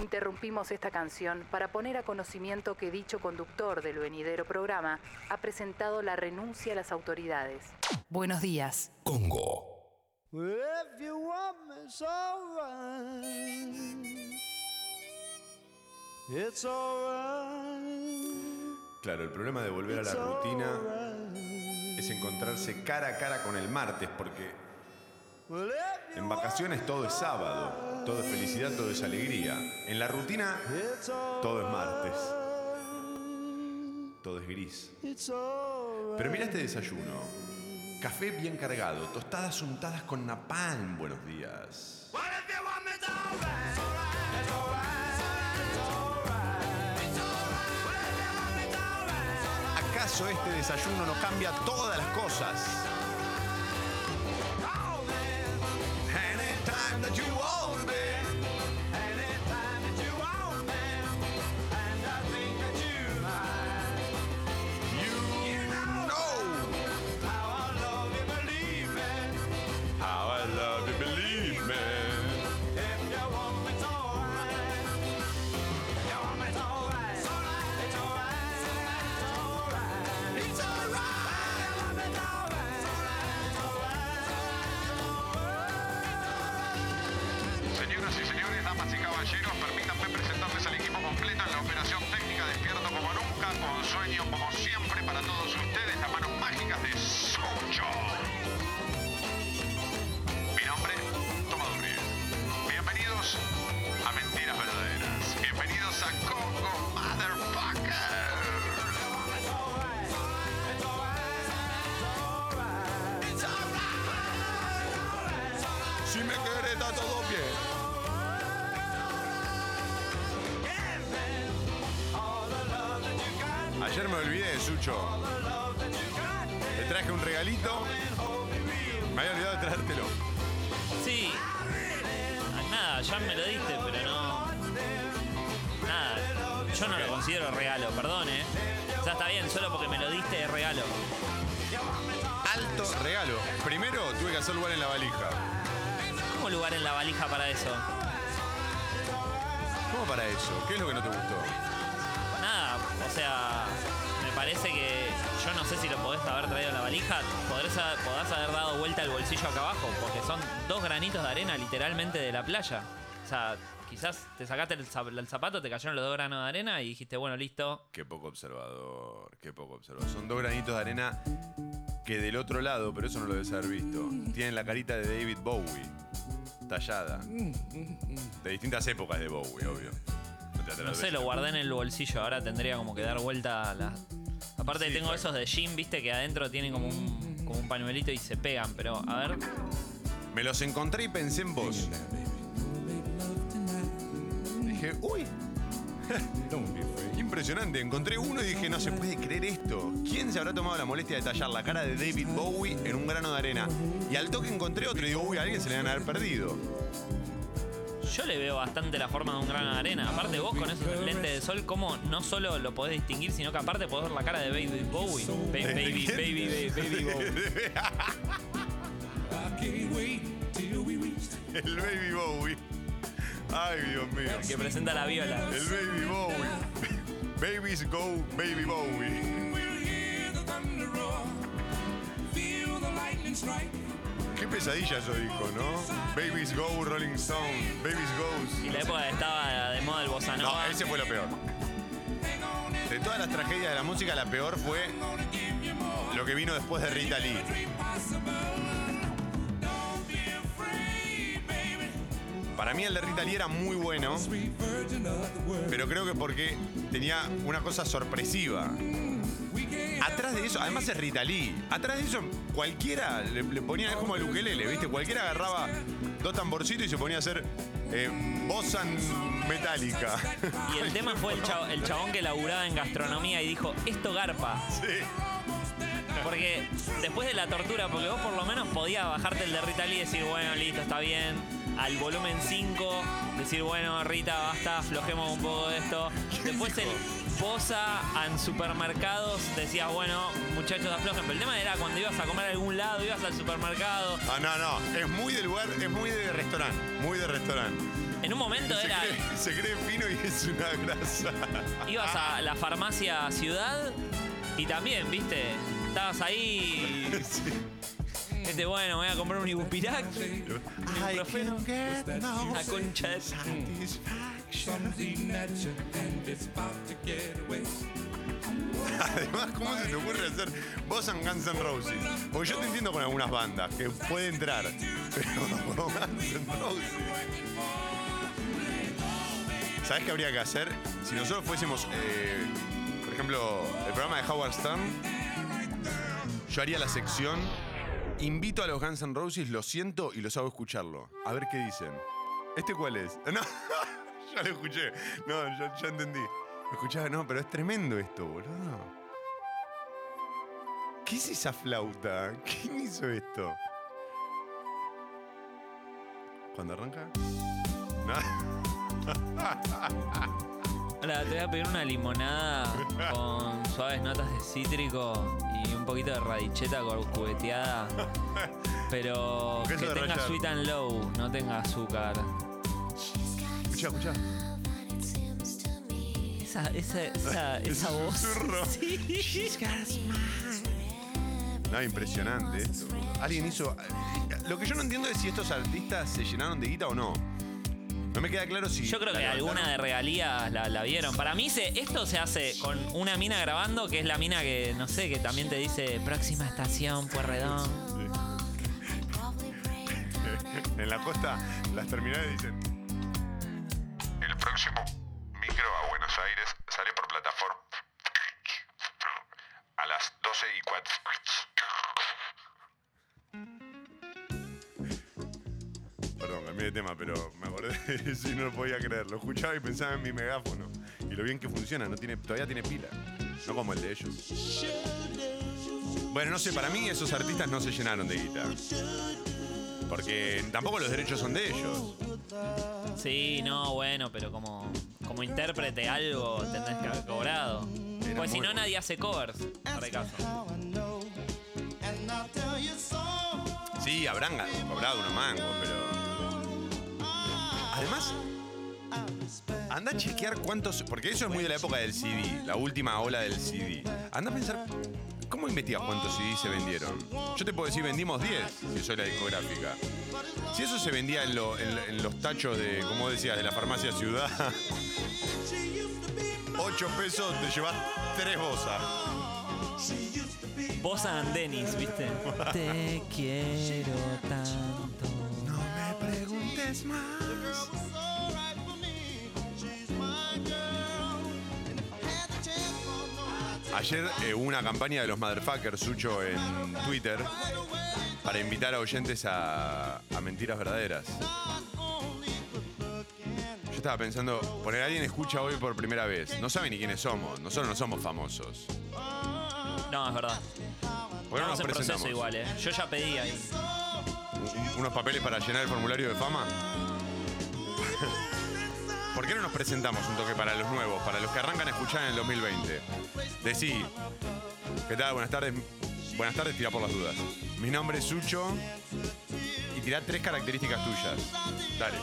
Interrumpimos esta canción para poner a conocimiento que dicho conductor del venidero programa ha presentado la renuncia a las autoridades. Buenos días. Congo. If you want me, it's alright. It's alright. Claro, el problema de volver a la rutina es encontrarse cara a cara con el martes, porque Well, if you en vacaciones todo es sábado, todo es felicidad, todo es alegría. En la rutina todo es martes, todo es gris. Pero mira este desayuno. Café bien cargado, tostadas untadas con napalm. Buenos días. ¿Acaso este desayuno no cambia todas las cosas? That you want me. Sucho. Te traje un regalito. Me había olvidado de traértelo. Sí. Ah, Nada, ya me lo diste, pero no. Nada. Yo no lo considero regalo, perdón, eh. O sea, está bien, solo porque me lo diste es regalo. Alto regalo. Primero tuve que hacer lugar en la valija. ¿Cómo lugar en la valija para eso? ¿Cómo para eso? ¿Qué es lo que no te gustó? Nada, o sea, me parece que yo no sé si lo podés haber traído en la valija, podrás, ha- podrás haber dado vuelta el bolsillo acá abajo, porque son dos granitos de arena literalmente de la playa. O sea, quizás te sacaste el, zap- el zapato, te cayeron los dos granos de arena y dijiste, bueno, listo. Qué poco observador, qué poco observador. Son dos granitos de arena que del otro lado, pero eso no lo debes haber visto, tienen la carita de David Bowie, tallada. De distintas épocas de Bowie, obvio. No atreves sé, lo guardé en el bolsillo, ahora tendría como que dar vuelta a la... Aparte Sí, tengo claro. esos de jean, viste, que adentro tienen como un, como un pañuelito y se pegan, pero a ver... Me los encontré y pensé en vos. Dije, uy. Impresionante, encontré uno y dije, no se puede creer esto. ¿Quién se habrá tomado la molestia de tallar la cara de David Bowie en un grano de arena? Y al toque encontré otro y digo, uy, a alguien se le van a haber perdido. Yo le veo bastante la forma de un grano de arena. Aparte vos con esos lentes de sol, ¿cómo no solo lo podés distinguir, sino que aparte podés ver la cara de Baby Bowie? Ba- ¿De baby, baby, baby, baby Bowie. El Baby Bowie. Ay, Dios mío. Que presenta la viola. El Baby Bowie. Babies go, Baby Bowie. Qué pesadilla eso dijo, ¿no? Babies go, Rolling Stone. Babies Y goes. la época estaba de moda el bossa No, ese fue lo peor. De todas las tragedias de la música, la peor fue lo que vino después de Rita Lee. Para mí el de Rita Lee era muy bueno, pero creo que porque tenía una cosa sorpresiva. Atrás de eso, además es Rita Lee. Atrás de eso, cualquiera le, le ponía, es como el ukelele, ¿viste? Cualquiera agarraba dos tamborcitos y se ponía a hacer eh, bossan metálica. Y el tema fue el, chabón que laburaba en gastronomía y dijo, esto garpa. Sí. Porque después de la tortura, porque vos por lo menos podías bajarte el de Rita Lee y decir, bueno, listo, está bien. Al volumen 5, decir, bueno, Rita, basta, aflojemos un poco de esto. Después el, posa en supermercados decías, bueno, muchachos aflojen. Pero el tema era cuando ibas a comer a algún lado, ibas al supermercado. Ah, no, no. Es muy del lugar, es muy de restaurante. Muy de restaurante. En un momento Se era. cree, se cree fino y es una grasa. Ibas a la farmacia Ciudad y también, viste, estabas ahí. Sí. Este, bueno, voy a comprar un ibupirac, un I ibuprofeno. can get no Una concha de. satisfaction. Además, ¿cómo se te ocurre hacer vos en Guns N' Roses? Porque yo te entiendo con algunas bandas que puede entrar, pero con Guns N' Roses. ¿Sabes qué habría que hacer? Si nosotros fuésemos, eh, por ejemplo, el programa de Howard Stern, yo haría la sección Invito a los Guns N' Roses, lo siento y los hago escucharlo. A ver qué dicen. ¿Este cuál es? No, ya lo escuché. No, ya, entendí. Lo escuchaba, no, pero es tremendo esto, boludo. ¿Qué es esa flauta? ¿Quién hizo esto? ¿Cuándo arranca? No. Hola, te voy a pedir una limonada con suaves notas de cítrico y un poquito de radicheta cubeteada. Pero que tenga rallar. sweet and low, no tenga azúcar. Escucha, escucha. Esa, esa, esa, Es esa voz. susurro. Sí. No, impresionante esto. Alguien hizo. Lo que yo no entiendo es si estos artistas se llenaron de guita o no. No me queda claro si. Yo creo la que alguna de levantaron. regalías la, la vieron. Para mí se, esto se hace con una mina grabando, que es la mina que, no sé, que también te dice próxima estación, Puerredón. En la costa, las terminales dicen. El próximo micro a Buenos Aires sale por plataforma a las 12 y 4. De tema, pero me acordé de eso y no lo podía creer. Lo escuchaba y pensaba en mi megáfono. Y lo bien que funciona, no tiene, todavía tiene pila. No como el de ellos. Bueno, no sé, para mí esos artistas no se llenaron de guita. Porque tampoco los derechos son de ellos. Sí, no, bueno, pero como, como intérprete algo tendrás que haber cobrado. Era Pues si no, bueno. nadie hace covers. Por el caso. Sí, habrán cobrado unos mangos, pero. Además, anda a chequear cuántos. Porque eso es muy de la época del CD, la última ola del CD. Anda a pensar. ¿Cómo investigas cuántos CD se vendieron? Yo te puedo decir, vendimos 10, si soy la discográfica. Si eso se vendía en, lo- en- en los tachos de, como decías, de la farmacia Ciudad, 8 pesos te llevas 3 bolsas. Vos and Dennis, ¿viste? Te quiero tanto. Ayer eh, hubo una campaña de los Motherfuckers, Sucho, en Twitter, para invitar a oyentes a, a mentiras verdaderas. Yo estaba pensando, poner a alguien escucha hoy por primera vez. No sabe ni quiénes somos. Nosotros no somos famosos. No, es verdad. ¿Por qué no Estamos nos en proceso igual, ¿eh? Yo ya pedí ahí. Un- unos papeles para llenar el formulario de fama? ¿Por qué no nos presentamos un toque para los nuevos, para los que arrancan a escuchar en el 2020? Decí, ¿qué tal? Buenas tardes. Buenas tardes, tira por las dudas. Mi nombre es Sucho y tirá tres características tuyas. Dale.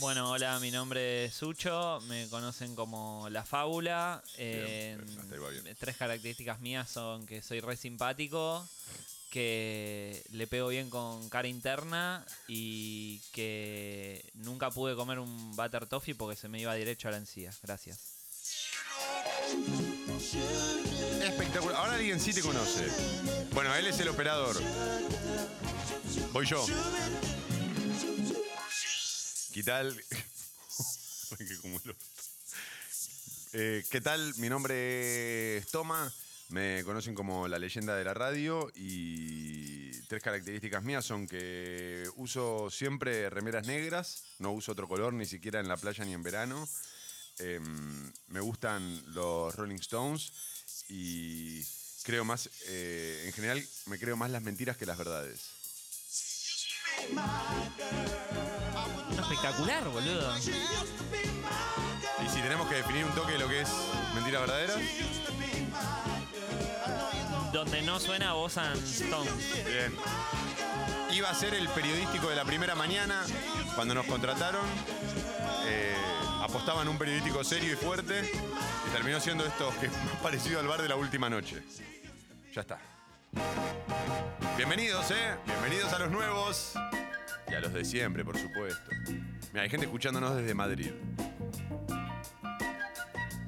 Bueno, hola, mi nombre es Sucho, me conocen como La Fábula. Eh, bien, bien. tres características mías son que soy re simpático, que le pego bien con cara interna y que nunca pude comer un butter toffee porque se me iba derecho a la encía. Gracias. Espectacular. Ahora alguien sí te conoce. Bueno, él es el operador. Voy yo. ¿Qué tal? Eh, ¿Qué tal? Mi nombre es Toma. Me conocen como la leyenda de la radio y tres características mías son que uso siempre remeras negras, no uso otro color ni siquiera en la playa ni en verano. Em, me gustan los Rolling Stones y creo más, eh, en general, me creo más las mentiras que las verdades. Espectacular, boludo. Y si tenemos que definir un toque de lo que es mentiras verdaderas, Donde no suena voz and bien. Iba a ser el periodístico de la primera mañana cuando nos contrataron. eh, apostaban un periodístico serio y fuerte y terminó siendo esto que es más parecido al bar de la última noche. Ya está. Bienvenidos, ¿eh? Bienvenidos a los nuevos y a los de siempre, por supuesto. Mira, hay gente escuchándonos desde Madrid.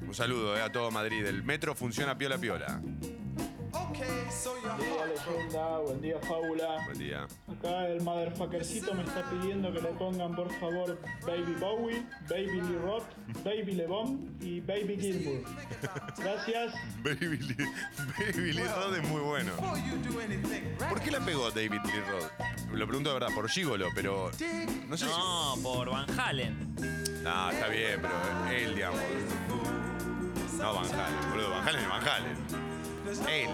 Un saludo eh, a todo Madrid. El metro funciona piola piola. Buen día, leyenda. Buen día, fábula. Buen día. Acá el motherfuckercito me está pidiendo que le pongan, por favor, Baby Bowie, Baby Lee Roth, Baby LeBon y Baby Gilmour. Gracias. Baby Lee, Baby Lee Roth es muy bueno. ¿Por qué la pegó David Lee Roth? Lo pregunto de verdad, por Gigolo, pero no sé No, por Van Halen. No, está bien, pero él, digamos. No Van Halen, boludo. Van Halen es Van Halen. Él.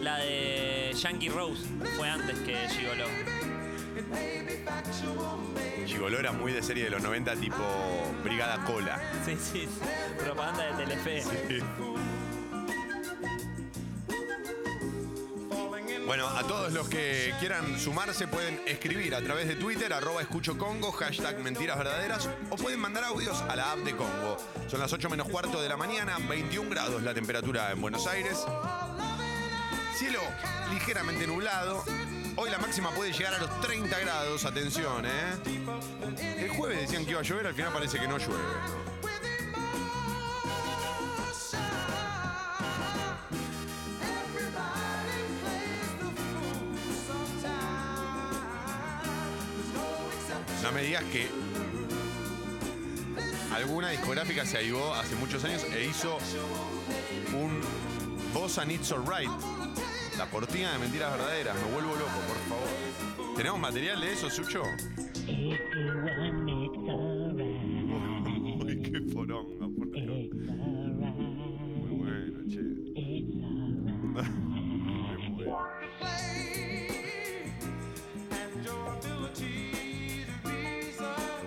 La de Yankee Rose fue antes que Gigolo. Gigolo era muy de serie de los 90, tipo Brigada Cola. Sí, sí, sí. Propaganda de Telefe. Bueno, a todos los que quieran sumarse pueden escribir a través de Twitter, arroba escucho Congo, hashtag mentiras verdaderas, o pueden mandar audios a la app de Congo. Son las 8 menos cuarto de la mañana, 21 grados la temperatura en Buenos Aires. Cielo ligeramente nublado. Hoy la máxima puede llegar a los 30 grados, atención, ¿eh? El jueves decían que iba a llover, al final parece que no llueve. Digas que alguna discográfica se ayudó hace muchos años e hizo un Bossa It's Alright. La cortina de mentiras verdaderas. Me vuelvo loco, por favor. ¿Tenemos material de eso, Sucho?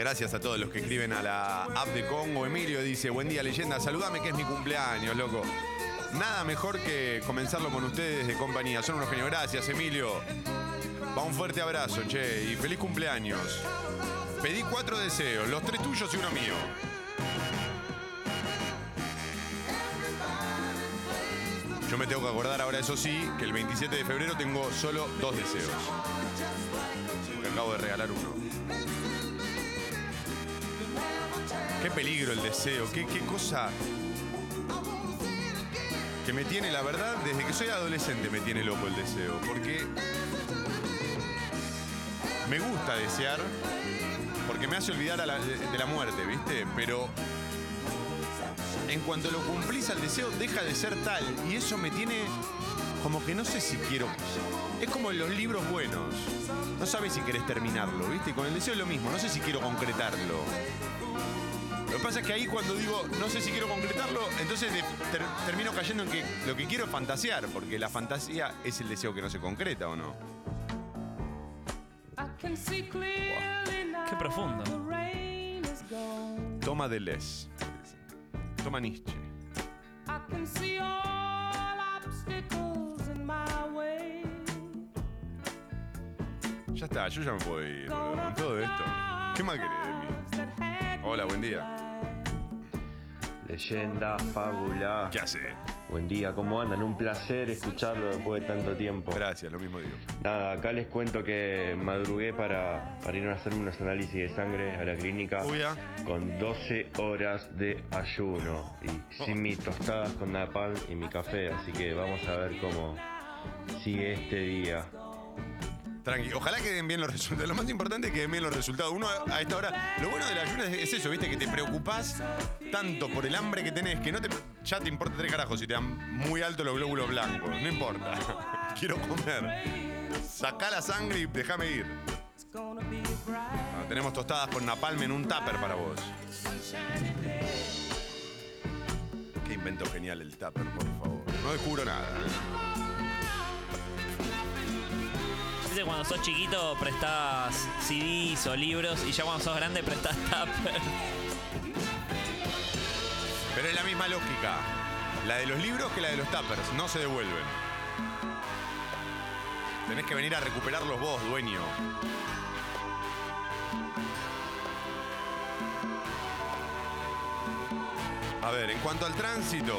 Gracias a todos los que escriben a la app de Congo. Emilio dice, buen día leyenda, saludame que es mi cumpleaños, loco. Nada mejor que comenzarlo con ustedes de compañía. Son unos genios. Gracias, Emilio. Va un fuerte abrazo, che, y feliz cumpleaños. Pedí cuatro deseos, los tres tuyos y uno mío. Yo me tengo que acordar ahora, eso sí, que el 27 de febrero tengo solo dos deseos. Porque acabo de regalar uno. Qué peligro el deseo, qué, qué cosa que me tiene, la verdad, desde que soy adolescente me tiene loco el deseo, porque me gusta desear, porque me hace olvidar de la muerte, ¿viste? Pero en cuanto lo cumplís al deseo, deja de ser tal, y eso me tiene como que no sé si quiero... Es como en los libros buenos, no sabes si querés terminarlo, ¿viste? Y con el deseo es lo mismo, no sé si quiero concretarlo. Lo que pasa es que ahí cuando digo no sé si quiero concretarlo, entonces de- ter- termino cayendo en que lo que quiero es fantasear, porque la fantasía es el deseo que no se concreta, ¿o no? Qué profundo. Toma de Les. Toma Nietzsche. Ya está, yo ya me puedo ir, con todo esto. ¿Qué más querés de mí? Hola, buen día. Leyenda, fábula. ¿Qué hace? Buen día, ¿cómo andan? Un placer escucharlo después de tanto tiempo. Gracias, lo mismo digo. Nada, acá les cuento que madrugué para, para ir a hacer unos análisis de sangre a la clínica Uy, ah. con 12 horas de ayuno y sin mis tostadas con napalm y mi café, así que vamos a ver cómo sigue este día. Tranqui, ojalá que den bien los resultados. Lo más importante es que den bien los resultados. Uno a esta hora, lo bueno del ayuno es, es eso, ¿viste? Que te preocupás tanto por el hambre que tenés que no te. Ya te importa tres carajos si te dan muy alto los glóbulos blancos. No importa. Quiero comer. Sacá la sangre y déjame ir. Ah, tenemos tostadas con napalm en un tupper para vos. Qué invento genial el tupper, por favor. No descubro nada. ¿eh? Viste cuando sos chiquito prestás CDs o libros y ya cuando sos grande prestás tupper. Pero es la misma lógica. La de los libros que la de los tuppers. No se devuelven. Tenés que venir a recuperarlos vos, dueño. A ver, en cuanto al tránsito.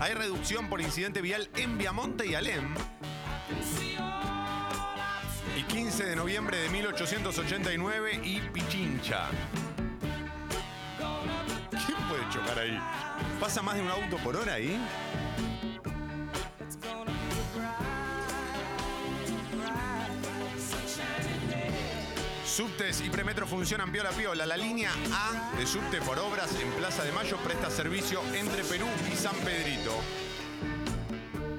Hay reducción por incidente vial en Viamonte y Alem. Y 15 de noviembre de 1889 y Pichincha. ¿Quién puede chocar ahí? ¿Pasa más de un auto por hora ahí? Subtes y premetro funcionan piola piola. La línea A de subte por obras en Plaza de Mayo presta servicio entre Perú y San Pedrito.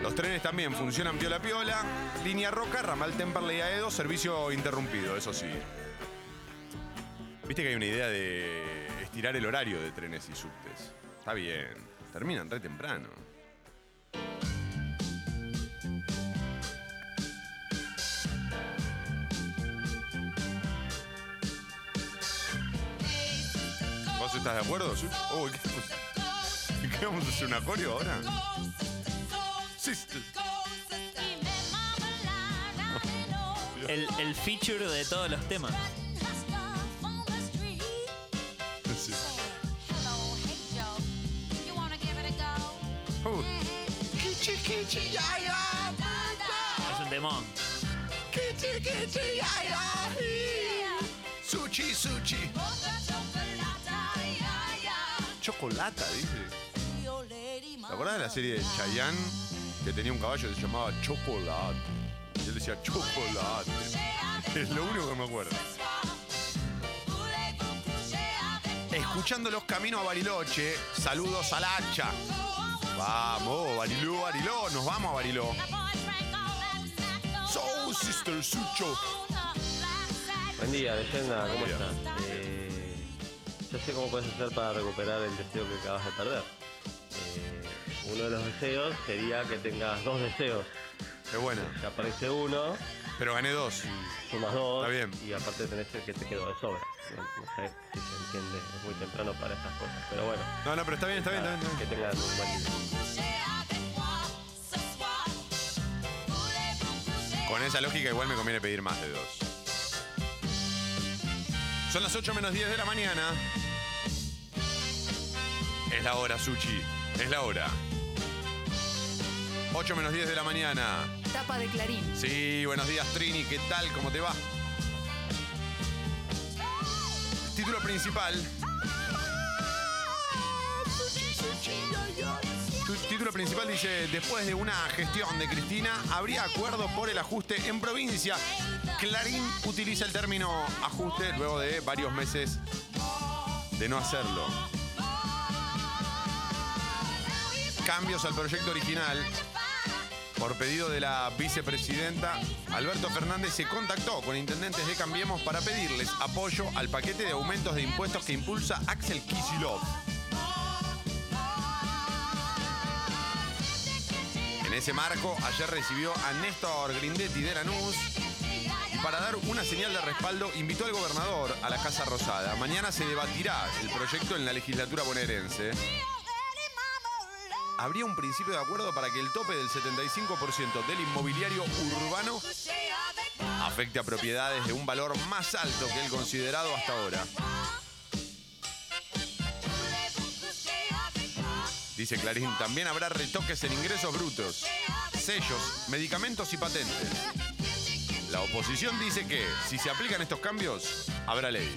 Los trenes también funcionan piola piola. Línea Roca, ramal Temperley Aedo, servicio interrumpido, eso sí. Viste que hay una idea de estirar el horario de trenes y subtes. Está bien. Terminan re temprano. Estás de acuerdo? Oh, ¿qué, vamos- ¿qué vamos a hacer? ¿Un acorio ahora? Sister. El, el feature de todos los temas. Sí. Uh, Es un demon. Sushi, sushi. Chocolata, dice. ¿Te acordás de la serie de Chayanne que tenía un caballo que se llamaba Chocolate? Y él decía chocolate. Es lo único que me acuerdo. Escuchando los caminos a Bariloche, saludos al hacha. Vamos, Bariló, Bariló, nos vamos a Bariló. So, Sister Sucho. Buen día, leyenda, ¿cómo estás? Eh, yo sé cómo puedes hacer para recuperar el deseo que acabas de perder. Eh, uno de los deseos sería que tengas dos deseos. Qué buena. Ya aparece uno, Pero gané dos. sumas dos. Está bien. Y aparte tenés el que te quedó de sobra. No, no sé si se entiende, es muy temprano para esas cosas. Pero bueno, No, no, pero está bien, está bien, está bien. que tengan un buen día. Con esa lógica igual me conviene pedir más de dos. Son las 8 menos 10 de la mañana. Es la hora, Suchi. Es la hora. 8 menos 10 de la mañana. Tapa de Clarín. Sí, buenos días, Trini. ¿Qué tal? ¿Cómo te va? Título principal. Tu título principal dice, después de una gestión de Cristina, habría acuerdo por el ajuste en provincia. Clarín utiliza el término ajuste luego de varios meses de no hacerlo. Cambios al proyecto original. Por pedido de la vicepresidenta, Alberto Fernández se contactó con intendentes de Cambiemos para pedirles apoyo al paquete de aumentos de impuestos que impulsa Axel Kicillof. Ese marco, ayer recibió a Néstor Grindetti de Lanús y para dar una señal de respaldo invitó al gobernador a la Casa Rosada. Mañana se debatirá el proyecto en la legislatura bonaerense. Habría un principio de acuerdo para que el tope del 75% del inmobiliario urbano afecte a propiedades de un valor más alto que el considerado hasta ahora. Dice Clarín, también habrá retoques en ingresos brutos, sellos, medicamentos y patentes. La oposición dice que si se aplican estos cambios, habrá ley.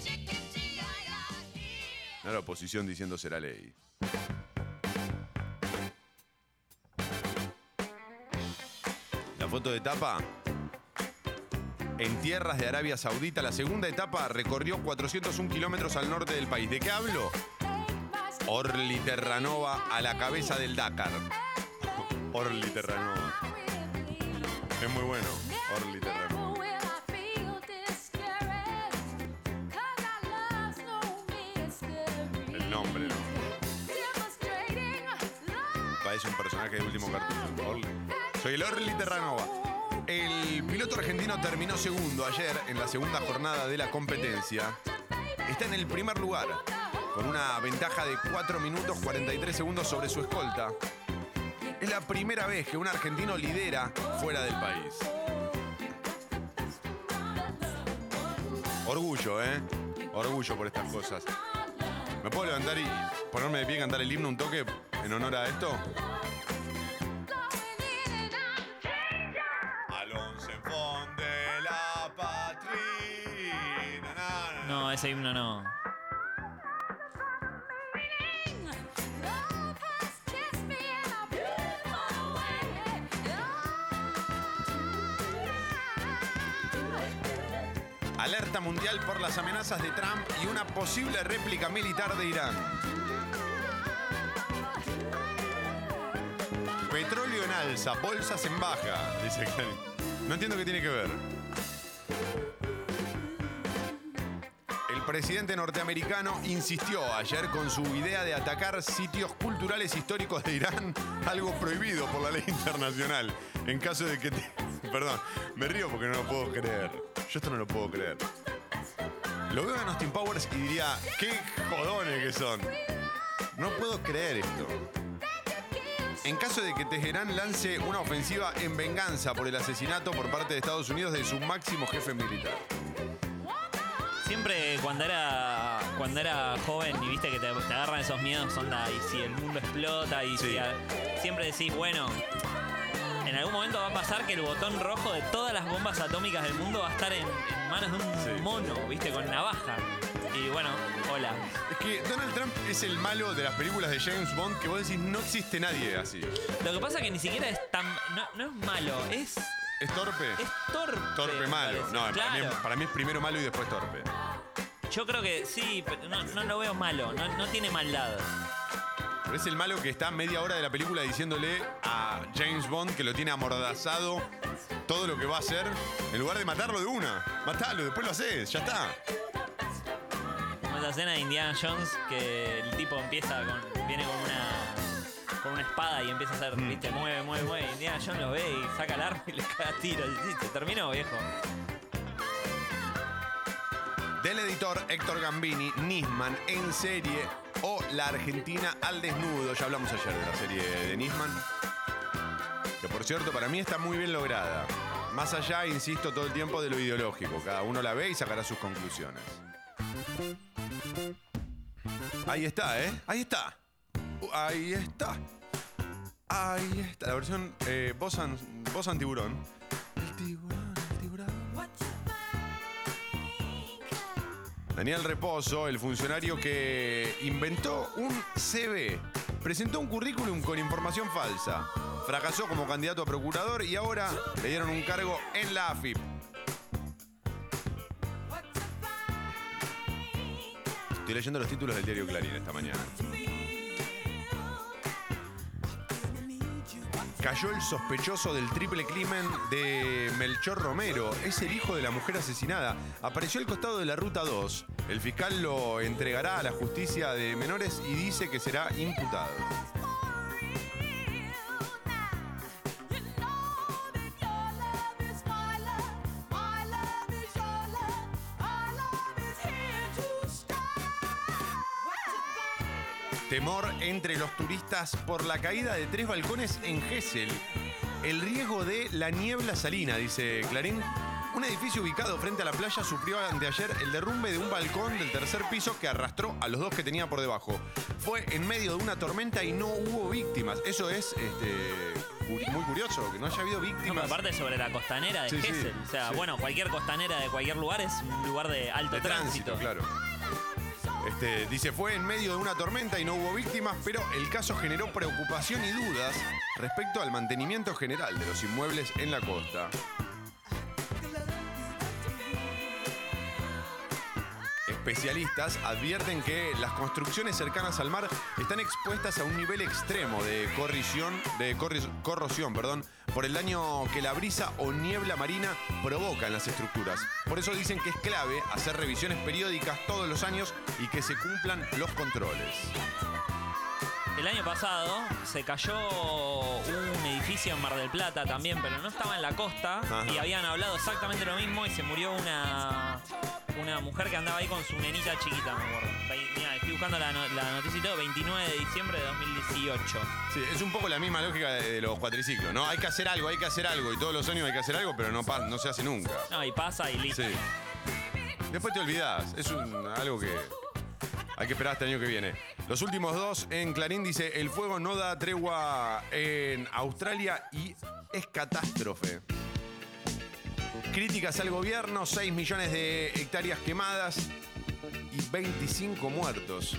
No la oposición diciendo será ley. La foto de etapa. En tierras de Arabia Saudita, la segunda etapa recorrió 401 kilómetros al norte del país. ¿De qué hablo? Orly Terranova a la cabeza del Dakar. Orly Terranova. Es muy bueno. Orly Terranova. El nombre, ¿no? Parece un personaje de último cartucho. Soy el Orly Terranova. El piloto argentino terminó segundo ayer en la segunda jornada de la competencia. Está en el primer lugar, con una ventaja de 4 minutos 43 segundos sobre su escolta. Es la primera vez que un argentino lidera fuera del país. Orgullo, ¿eh? Orgullo por estas cosas. ¿Me puedo levantar y ponerme de pie y cantar el himno un toque en honor a esto? No, ese himno no. Alerta mundial por las amenazas de Trump y una posible réplica militar de Irán. Petróleo en alza, bolsas en baja, dice Clarín. No entiendo qué tiene que ver. El presidente norteamericano insistió ayer con su idea de atacar sitios culturales históricos de Irán, algo prohibido por la ley internacional. En caso de que... Perdón, me río porque no lo puedo creer. Yo esto no lo puedo creer. Lo veo en Austin Powers y diría, qué jodones que son. No puedo creer esto. En caso de que Teherán lance una ofensiva en venganza por el asesinato por parte de Estados Unidos de su máximo jefe militar. Siempre cuando era cuando era joven y viste que te, te agarran esos miedos, onda, y si el mundo explota y Sí. si a- siempre decís, bueno, en algún momento va a pasar que el botón rojo de todas las bombas atómicas del mundo va a estar en, en manos de un Sí. mono, viste, con navaja. Y bueno, hola. Es que Donald Trump es el malo de las películas de James Bond que vos decís no existe nadie así. Lo que pasa que ni siquiera es tan. No, no es malo, es. ¿Es torpe? Es torpe. torpe malo. parece. No, para, mí, Claro. para mí es primero malo y después torpe. Yo creo que sí, pero no, no lo veo malo, no, no tiene maldad. Pero es el malo que está media hora de la película diciéndole a James Bond que lo tiene amordazado todo lo que va a hacer. En lugar de matarlo de una. Matalo, después lo haces, ya está. Como esa escena de Indiana Jones que el tipo empieza con. viene con una. con una espada y empieza a hacer, Mm. viste, mueve, mueve, mueve. Indiana Jones lo ve y saca el arma y le caga tiros. Y sí, terminó, viejo. Del editor Héctor Gambini, Nisman en serie o La Argentina al desnudo. Ya hablamos ayer de la serie de Nisman. Que por cierto, para mí está muy bien lograda. Más allá, insisto, todo el tiempo de lo ideológico. Cada uno la ve y sacará sus conclusiones. Ahí está, ¿eh? Ahí está. Uh, Ahí está. Ahí está. La versión eh, voz, an- voz an tiburón. El tiburón, Daniel Reposo, el funcionario que inventó un CV, presentó un currículum con información falsa, fracasó como candidato a procurador y ahora le dieron un cargo en la AFIP. Estoy leyendo los títulos del diario Clarín esta mañana. Cayó el sospechoso del triple crimen de Melchor Romero. Es el hijo de la mujer asesinada. Apareció al costado de la ruta 2. El fiscal lo entregará a la justicia de menores y dice que será imputado. Temor entre los turistas por la caída de tres balcones en Gessel. El riesgo de la niebla salina, dice Clarín. Un edificio ubicado frente a la playa sufrió anteayer el derrumbe de un balcón del tercer piso que arrastró a los dos que tenía por debajo. Fue en medio de una tormenta y no hubo víctimas. Eso es este, muy curioso, que no haya habido No, víctimas. aparte sobre la costanera de Sí, o sea, sí. bueno, cualquier costanera de cualquier lugar es un lugar de alto de tránsito, tránsito. claro. Este, dice, fue en medio de una tormenta y no hubo víctimas, pero el caso generó preocupación y dudas respecto al mantenimiento general de los inmuebles en la costa. Especialistas advierten que las construcciones cercanas al mar están expuestas a un nivel extremo de corrosión, de corrosión perdón, por el daño que la brisa o niebla marina provoca en las estructuras. Por eso dicen que es clave hacer revisiones periódicas todos los años y que se cumplan los controles. El año pasado se cayó un edificio en Mar del Plata también, pero no estaba en la costa Ajá. y habían hablado exactamente lo mismo y se murió una, una mujer que andaba ahí con su nenita chiquita, me acuerdo. Mirá, estoy buscando la, no- la noticia y todo, 29 de diciembre de 2018. Sí, es un poco la misma lógica de, de los cuatriciclos, ¿no? Hay que hacer algo, hay que hacer algo, y todos los años hay que hacer algo, pero no, pa- no se hace nunca. No, y pasa y listo. Sí. Después te olvidás. Es un- algo que hay que esperar hasta el año que viene. Los últimos dos en Clarín dice: el fuego no da tregua en Australia y es catástrofe. Críticas al gobierno, 6 millones de hectáreas quemadas y 25 muertos.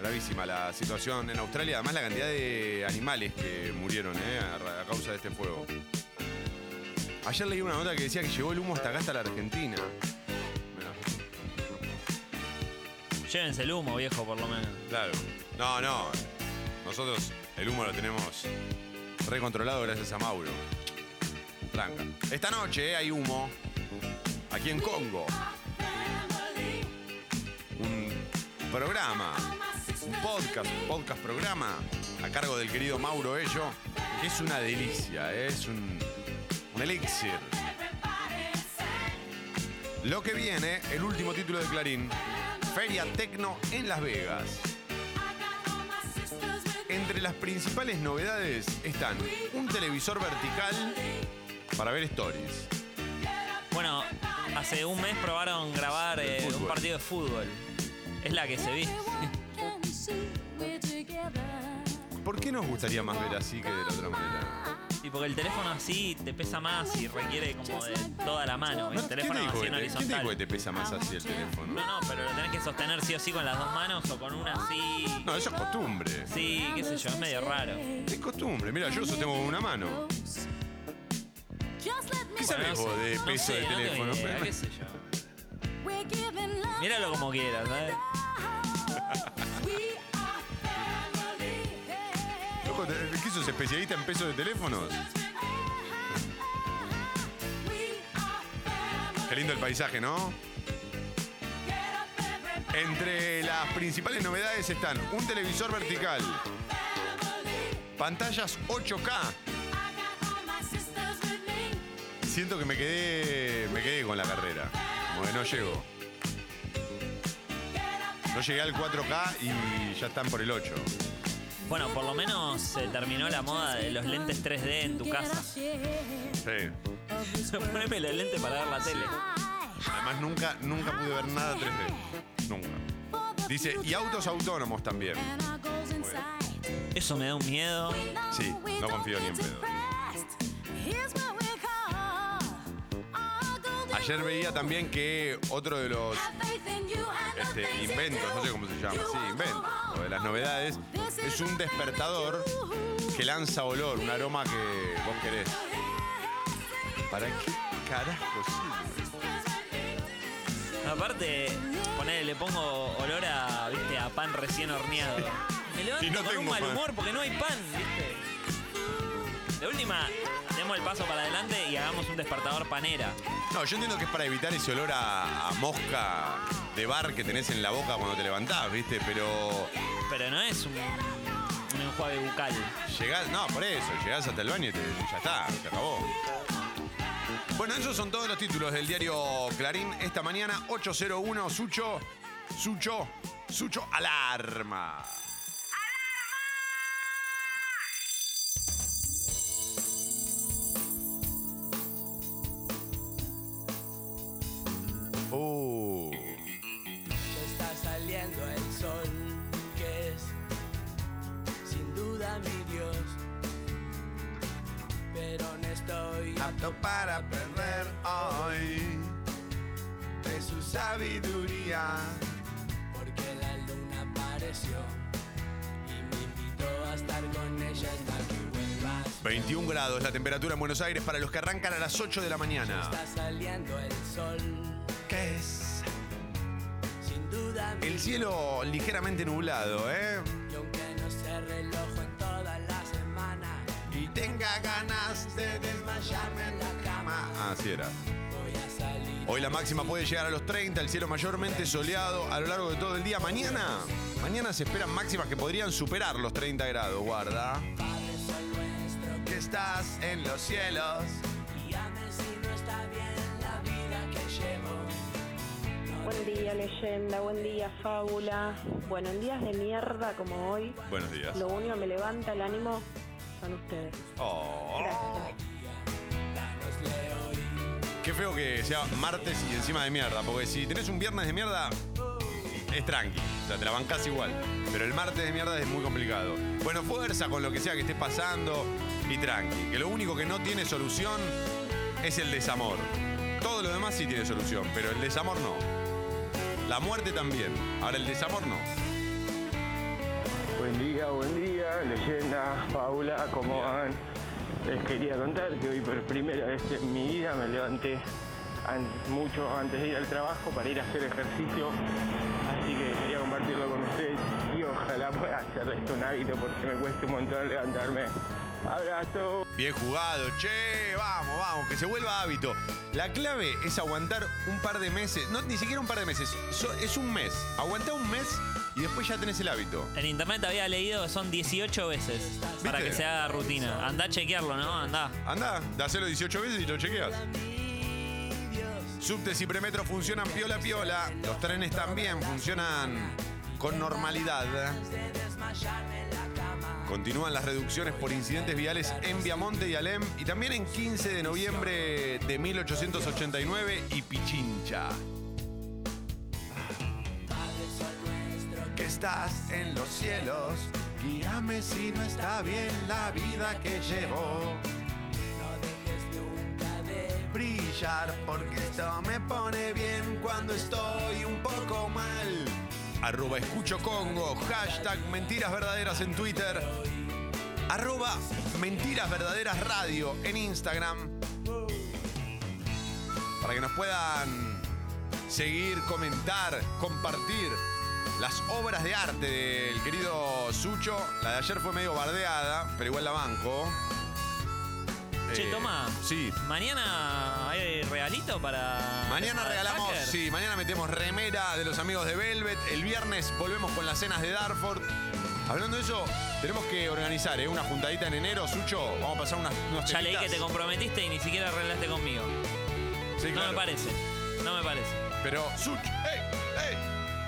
Gravísima la situación en Australia, además la cantidad de animales que murieron eh, a, causa de este fuego. Ayer leí una nota que decía que llegó el humo hasta acá, hasta la Argentina. Llévense el humo, viejo, por lo menos. claro. No, no. Nosotros el humo lo tenemos recontrolado gracias a Mauro. Tranca. Esta noche eh, hay humo. Aquí en Congo. Un programa. Un podcast. Un podcast programa. A cargo del querido Mauro Ello. Que es una delicia. eh, Es un, un elixir. Lo que viene, el último título de Clarín. Feria Tecno en Las Vegas. Entre las principales novedades están un televisor vertical para ver stories. Bueno, hace un mes probaron grabar eh, un partido de fútbol. Es la que se vi. ¿Por qué nos gustaría más ver así que de la otra manera? Y porque el teléfono así te pesa más y requiere como de toda la mano. El ¿Quién te teléfono dijo así en te- ¿Quién te dijo que horizontal. te pesa más así el teléfono? No, no, pero lo tenés que sostener sí o sí con las dos manos o con una así. No, eso es costumbre. Sí, qué sé yo, es medio raro. Es costumbre. Mira, yo lo sostengo con una mano. ¿Qué sabés vos de no peso sé, de no tengo teléfono? idea, qué sé yo. Míralo como quieras, ¿sabes? Loco, ¿te- ¿Qué sos especialista en peso de teléfonos? Qué lindo el paisaje, ¿no? Entre las principales novedades están un televisor vertical, pantallas 8K. Siento que me quedé, me quedé con la carrera, como que no llego. No llegué al 4K y ya están por el 8. Bueno, por lo menos se terminó la moda de los lentes 3D en tu casa. Sí. Poneme los lentes para ver la tele. Además, nunca, nunca pude ver nada 3D. Nunca. Dice, y autos autónomos también. Eso me da un miedo. Sí, no confío ni en pedo. Ayer veía también que otro de los este, inventos, no sé cómo se llama, sí, inventos, o de las novedades, es un despertador que lanza olor, un aroma que vos querés. ¿Para qué carajo sirve? Aparte, ponele, le pongo olor a, viste, a pan recién horneado. Me levanto Y no con un tengo mal pan. humor porque no hay pan, viste. De última, demos el paso para adelante y hagamos un despertador panera. No, yo entiendo que es para evitar ese olor a, a mosca de bar que tenés en la boca cuando te levantás, ¿viste? Pero Pero no es un, un enjuague bucal. llegás, no, por eso, llegás hasta el baño y te- ya está, se acabó. Bueno, esos son todos los títulos del diario Clarín esta mañana, 801 Sucho, Sucho, Sucho Alarma. Para perder hoy de su sabiduría. porque la luna apareció y me invitó a estar con ella hasta que vuelvas. 21 grados la temperatura en Buenos Aires para los que arrancan a las 8 de la mañana. Está saliendo el sol, ¿Qué es? sin duda El cielo ligeramente nublado, ¿eh? Tenga ganas de desmayarme en la cama. Ah, así era. voy a salir Hoy la máxima puede llegar a los 30, el cielo mayormente soleado a lo largo de todo el día. Mañana, mañana se esperan máximas que podrían superar los 30 grados, guarda. Que estás en los cielos. Buen día, leyenda, buen día, fábula. Bueno, en días de mierda como hoy, Buenos días. lo único que me levanta el ánimo son ustedes. Oh. Qué feo que sea martes y encima de mierda, porque si tenés un viernes de mierda, es tranqui, o sea, te la bancás igual. Pero el martes de mierda es muy complicado. Bueno, fuerza con lo que sea que esté pasando y tranqui, que lo único que no tiene solución es el desamor. Todo lo demás sí tiene solución, pero el desamor no. La muerte también, ahora el desamor no. Buen día, buen día, leyenda, Paula, ¿cómo van? Les quería contar que hoy por primera vez en mi vida me levanté an- mucho antes de ir al trabajo para ir a hacer ejercicio, así que quería compartirlo con ustedes y ojalá pueda hacer esto un hábito porque me cuesta un montón levantarme. Abrazo. Bien jugado, che, vamos, vamos, que se vuelva hábito. La clave es aguantar un par de meses, no ni siquiera un par de meses, es un mes. Aguantá un mes y después ya tenés el hábito. En internet había leído que son 18 veces para que se haga rutina. Andá a chequearlo, ¿no? Andá. Anda, dáselo 18 veces y lo chequeas. Subtes y premetros funcionan piola piola. Los trenes también funcionan con normalidad. Continúan las reducciones por incidentes viales en Viamonte y Alem y también en 15 de noviembre de 1889 y Pichincha. Que estás en los cielos, guíame si no está bien la vida que llevo. brillar porque esto me pone bien cuando estoy un poco mal. Arroba escucho Congo, hashtag mentiras verdaderas en Twitter, arroba mentiras verdaderas radio en Instagram. Para que nos puedan seguir, comentar, compartir las obras de arte del querido Sucho. La de ayer fue medio bardeada, pero igual la banco. Che, Eh, toma. Sí. Mañana hay regalito para. Mañana para regalamos, sí, mañana metemos remera de los amigos de Velvet. El viernes volvemos con las cenas de Darford. Hablando de eso, tenemos que organizar ¿eh? una juntadita en enero, Sucho. Vamos a pasar unas, unos Ya leí que temitas. te comprometiste y ni siquiera arreglaste conmigo. Sí, No claro. me parece. No me parece. Pero, Sucho, ¡ey! ¡ey!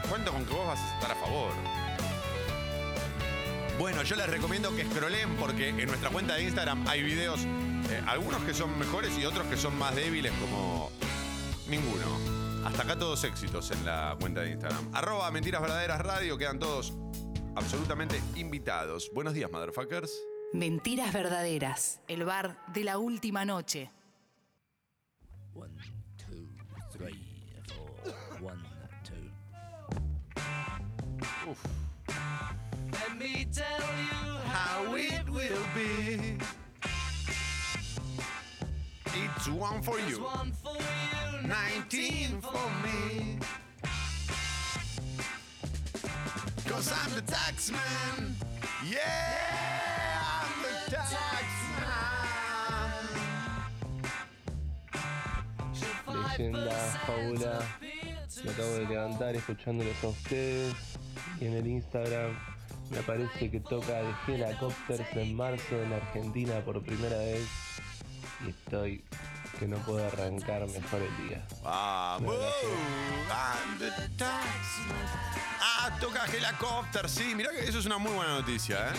Cuento con que vos vas a estar a favor. Bueno, yo les recomiendo que scrollen porque en nuestra cuenta de Instagram hay videos, eh, algunos que son mejores y otros que son más débiles como ninguno. Hasta acá todos éxitos en la cuenta de Instagram. Arroba Mentiras Verdaderas Radio, quedan todos absolutamente invitados. Buenos días, motherfuckers. Mentiras verdaderas. El bar de la última noche. How it will be. It's one for you. 19 for me. Cause I'm the tax man. Yeah, I'm the tax man. Leyenda, Paula. Me acabo de levantar escuchándolos a ustedes. Y en el Instagram me parece que toca de Helicopters en marzo en Argentina por primera vez. Y estoy que no puedo arrancar mejor el día. Vamos. Ah, toca helicóptero, sí. Mirá que eso es una muy buena noticia, ¿eh?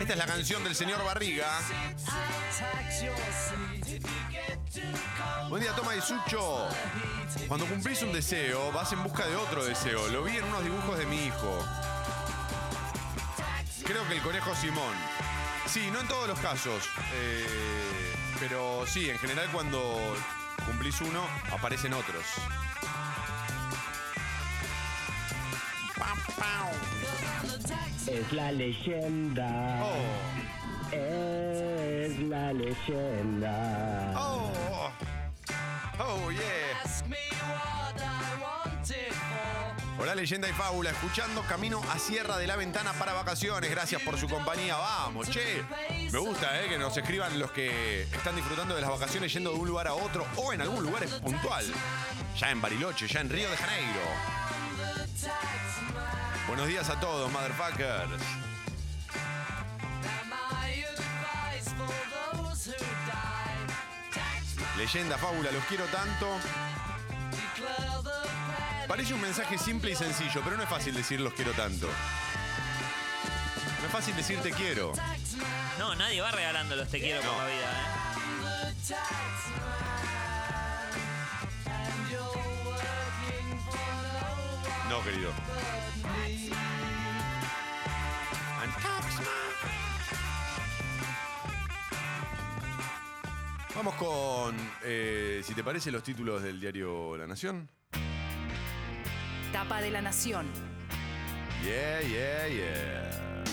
Esta es la canción del señor Barriga. Buen día, toma y Sucho. Cuando cumplís un deseo, vas en busca de otro deseo. Lo vi en unos dibujos de mi hijo. Creo que el conejo Simón. Sí, no en todos los casos. eh, pero sí, en general cuando cumplís uno, aparecen otros. Pam, pam. Es la leyenda. Oh, Es la leyenda. oh, oh, yeah. Ask me what I wanted for. Hola leyenda y fábula, escuchando camino a Sierra de la Ventana para vacaciones. Gracias por su compañía. Vamos, che. Me gusta eh, que nos escriban los que están disfrutando de las vacaciones yendo de un lugar a otro o en algún lugar puntual. Ya en Bariloche, ya en Río de Janeiro. Buenos días a todos, motherfuckers. Leyenda, fábula, los quiero tanto. Parece un mensaje simple y sencillo, pero no es fácil decir los quiero tanto. No es fácil decir te quiero. No, nadie va regalando los te quiero No. la vida, ¿eh? No, querido. Vamos con, eh, si te parece, los títulos del diario La Nación. Tapa de la Nación. Yeah, yeah, yeah.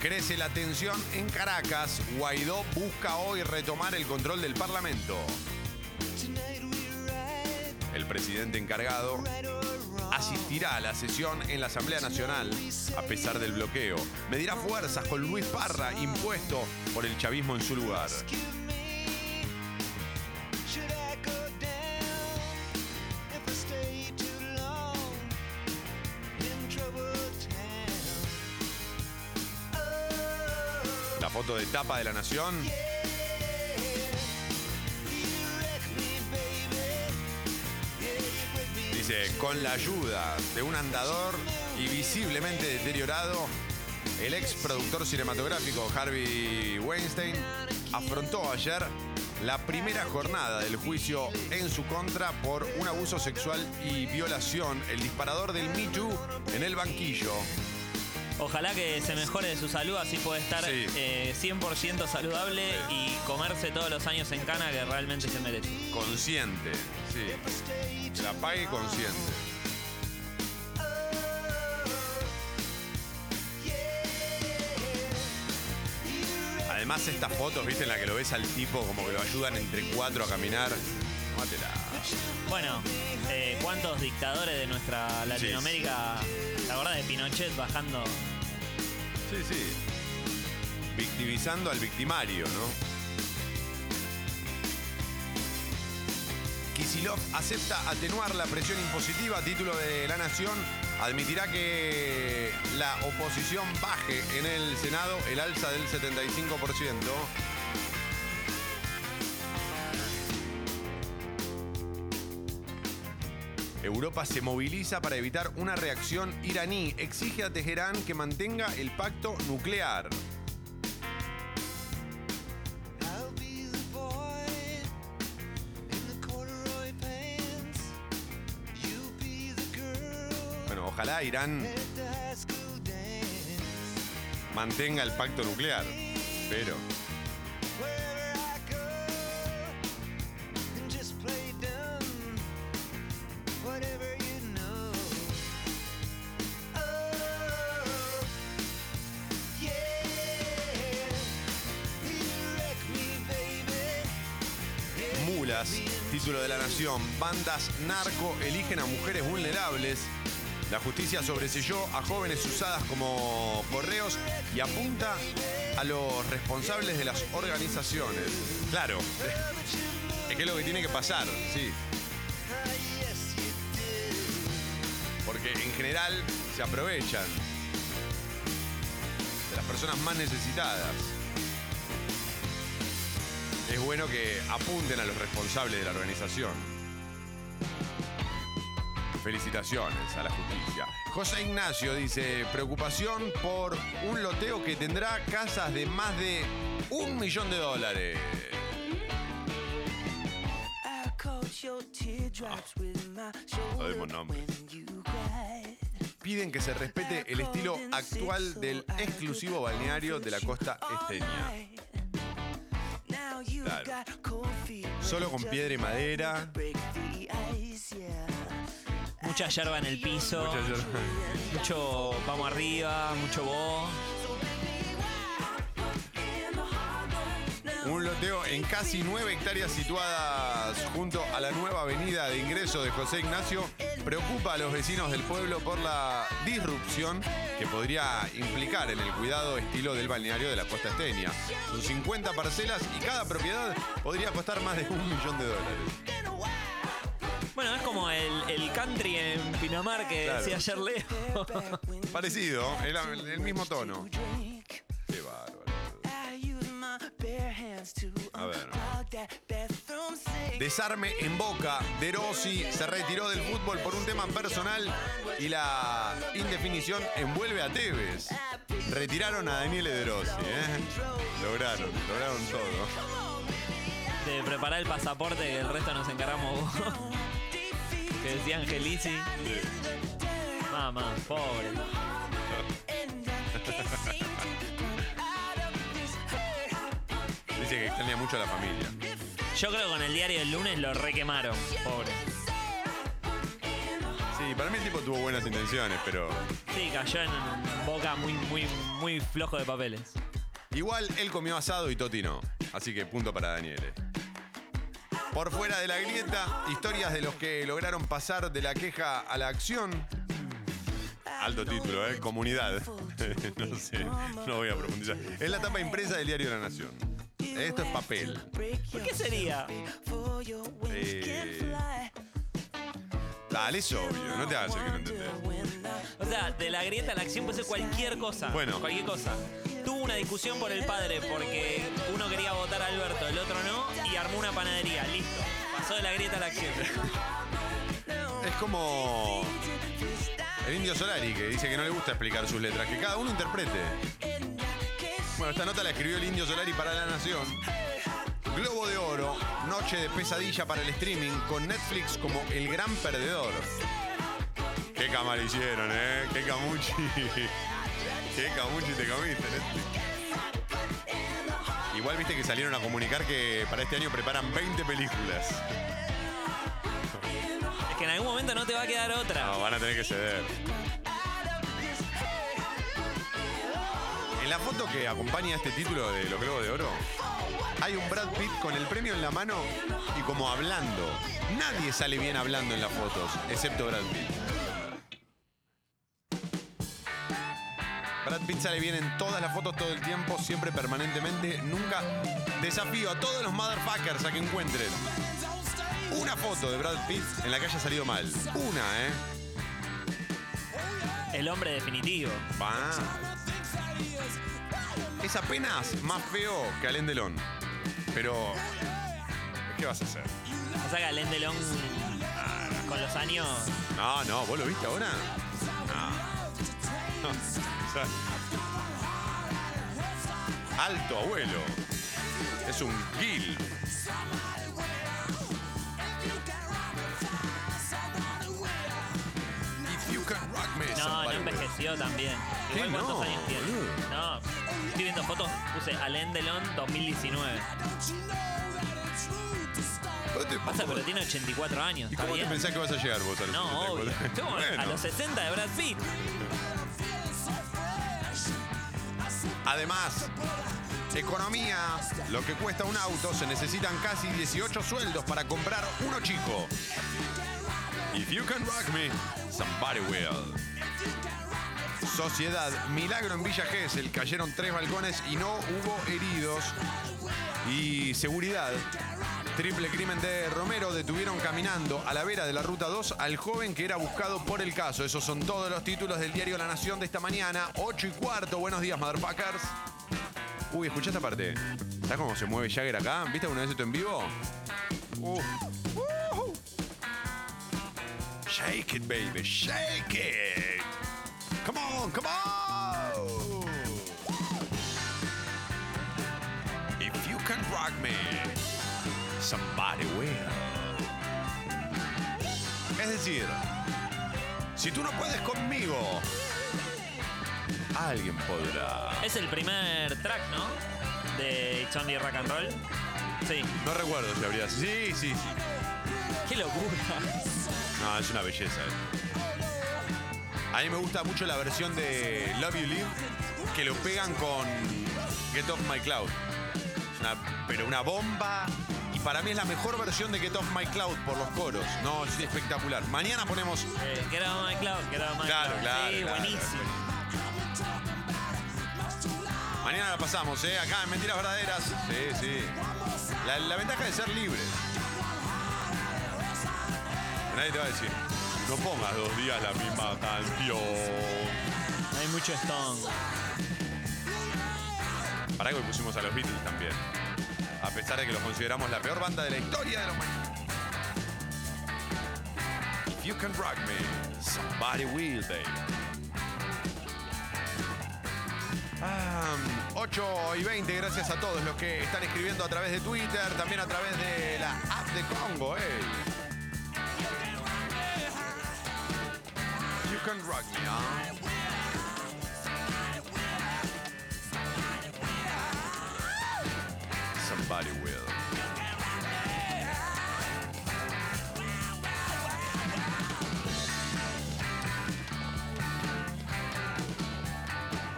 Crece la tensión en Caracas. Guaidó busca hoy retomar el control del Parlamento. El presidente encargado asistirá a la sesión en la Asamblea Nacional a pesar del bloqueo. Medirá fuerzas con Luis Parra, impuesto por el chavismo en su lugar. Foto de tapa de la Nación. Dice, con la ayuda de un andador y visiblemente deteriorado, el ex productor cinematográfico Harvey Weinstein afrontó ayer la primera jornada del juicio en su contra por un abuso sexual y violación, el disparador del Me Too en el banquillo. Ojalá que se mejore de su salud, así puede estar Sí. eh, 100% saludable y comerse todos los años en cana que realmente se merece. Consciente, sí. La pague consciente. Además, estas fotos, viste, en la que lo ves al tipo como que lo ayudan entre cuatro a caminar. Mátela. Bueno, eh, ¿cuántos dictadores de nuestra Latinoamérica, la verdad de Pinochet bajando? Sí, sí. Victimizando al victimario, ¿no? Kisilov acepta atenuar la presión impositiva, título de La Nación, admitirá que la oposición baje en el Senado el alza del 75%. Europa se moviliza para evitar una reacción iraní. Exige a Teherán que mantenga el pacto nuclear. Bueno, ojalá Irán mantenga el pacto nuclear. Pero Bandas narco eligen a mujeres vulnerables. La justicia sobreselló a jóvenes usadas como correos y apunta a los responsables de las organizaciones. Claro, es que es lo que tiene que pasar, sí. Porque en general se aprovechan de las personas más necesitadas. Es bueno que apunten a los responsables de la organización. Felicitaciones a la justicia. José Ignacio dice, preocupación por un loteo que tendrá casas de más de un millón de dólares. Sabemos nombres. Piden que se respete el estilo actual del exclusivo balneario de la costa esteña. Claro. Solo con piedra y madera. Mucha yerba en el piso, Mucha yerba. mucho vamos arriba, mucho bo. Un loteo en casi 9 hectáreas situadas junto a la nueva avenida de ingreso de José Ignacio preocupa a los vecinos del pueblo por la disrupción que podría implicar en el cuidado estilo del balneario de la costa esteña. Son 50 parcelas y cada propiedad podría costar más de un millón de dólares. Bueno, es como el, el country en Pinamar que Claro. decía ayer Leo. Parecido, el, el mismo tono. Qué bárbaro. A ver. Desarme en Boca. De Rossi se retiró del fútbol por un tema personal y la indefinición envuelve a Tevez. Retiraron a Daniele De Rossi, ¿eh? Lograron, lograron todo. De preparar el pasaporte que el resto nos encargamos vos. Que decía Angelici. Mamá, pobre. Dice que extraña mucho a la familia. Yo creo que con el diario del lunes lo requemaron, pobre. Sí, para mí el tipo tuvo buenas intenciones, pero Sí, cayó en boca muy, muy, muy flojo de papeles. Igual él comió asado y Toti no. Así que punto para Daniele. Por fuera de la grieta, historias de los que lograron pasar de la queja a la acción. Alto título, ¿eh? Comunidad. no sé, no voy a profundizar. Es la tapa impresa del diario La Nación. Esto es papel. ¿Por qué sería? Eh, Dale, es obvio, no te hagas el que no entendés. O sea, de la grieta a la acción puede ser cualquier cosa. Bueno. Cualquier cosa. Tuvo una discusión por el padre porque uno quería votar a Alberto, el otro no, y armó una panadería. Listo. Pasó de la grieta a la acción. Es como el indio Solari que dice que no le gusta explicar sus letras, que cada uno interprete. Bueno, esta nota la escribió el indio Solari para La Nación. Globo de Oro, noche de pesadilla para el streaming, con Netflix como el gran perdedor. Qué cámara hicieron, ¿eh? Qué camuchi. Qué camuchi te comiste, Netflix. Igual viste que salieron a comunicar que para este año preparan 20 películas. Es que en algún momento no te va a quedar otra. No, van a tener que ceder. En la foto que acompaña este título de los Globos de Oro, hay un Brad Pitt con el premio en la mano y como hablando. Nadie sale bien hablando en las fotos, excepto Brad Pitt. Brad Pitt sale bien en todas las fotos todo el tiempo, siempre permanentemente. Nunca desafío a todos los motherfuckers a que encuentren una foto de Brad Pitt en la que haya salido mal. Una, ¿eh? El hombre definitivo. Va. Es apenas más feo que Alain Delon. Pero. ¿Qué vas a hacer? O sea que Alain Delon con los años. No, no, ¿vos lo viste ahora? No. No, o sea, alto abuelo. Es un gil. También. Cuántos No, años tiene. boludo. No, estoy viendo fotos, puse Alain Delon 2019. ¿Cómo te- Pasa, pero tiene 84 años. ¿Y ¿Está cómo te bien? pensás que vas a llegar vos a los No, 74? obvio. Bueno. A los 60 de Brad Pitt. Además, economía, lo que cuesta un auto, se necesitan casi 18 sueldos para comprar uno chico. If you can rock me, somebody will. Sociedad, milagro en Villa Gesell, cayeron tres balcones y no hubo heridos. Y seguridad, triple crimen de Romero, detuvieron caminando a la vera de la ruta 2 al joven que era buscado por el caso. Esos son todos los títulos del diario La Nación de esta mañana, 8 y cuarto. Buenos días, motherfuckers. Uy, escucha esta parte. ¿Sabes cómo se mueve Jagger acá? ¿Viste alguna vez esto en vivo? Uh. Shake it, baby, shake it. Come on, come on. If you can rock me, somebody will. Es decir, si tú no puedes conmigo, alguien podrá. Es el primer track, ¿no? De It's Only Rock and Roll. Sí. No recuerdo si habría. Sí, sí, sí. Qué locura. No, es una belleza. eh. A mí me gusta mucho la versión de Love You Live que lo pegan con Get Off My Cloud. Una- pero una bomba y Para mí es la mejor versión de Get Off My Cloud por los coros. No, es espectacular. Mañana ponemos. Eh, Get Out of My Cloud, Get Out of My Claro, Cloud. claro, Sí, claro. buenísimo. Mañana la pasamos, ¿eh? Acá en Mentiras Verdaderas. Sí, sí. La, la ventaja de ser libre. Nadie te va a decir, no pongas dos días la misma canción. Hay mucho Stone. Para que hoy pusimos a los Beatles también. A pesar de que los consideramos la peor banda de la historia de la humanidad. If you can rock me, somebody will, baby. Ah, 8 y 20, gracias a todos los que están escribiendo a través de Twitter, también a través de la app de Congo, eh. Can me, ¿ah? Somebody will.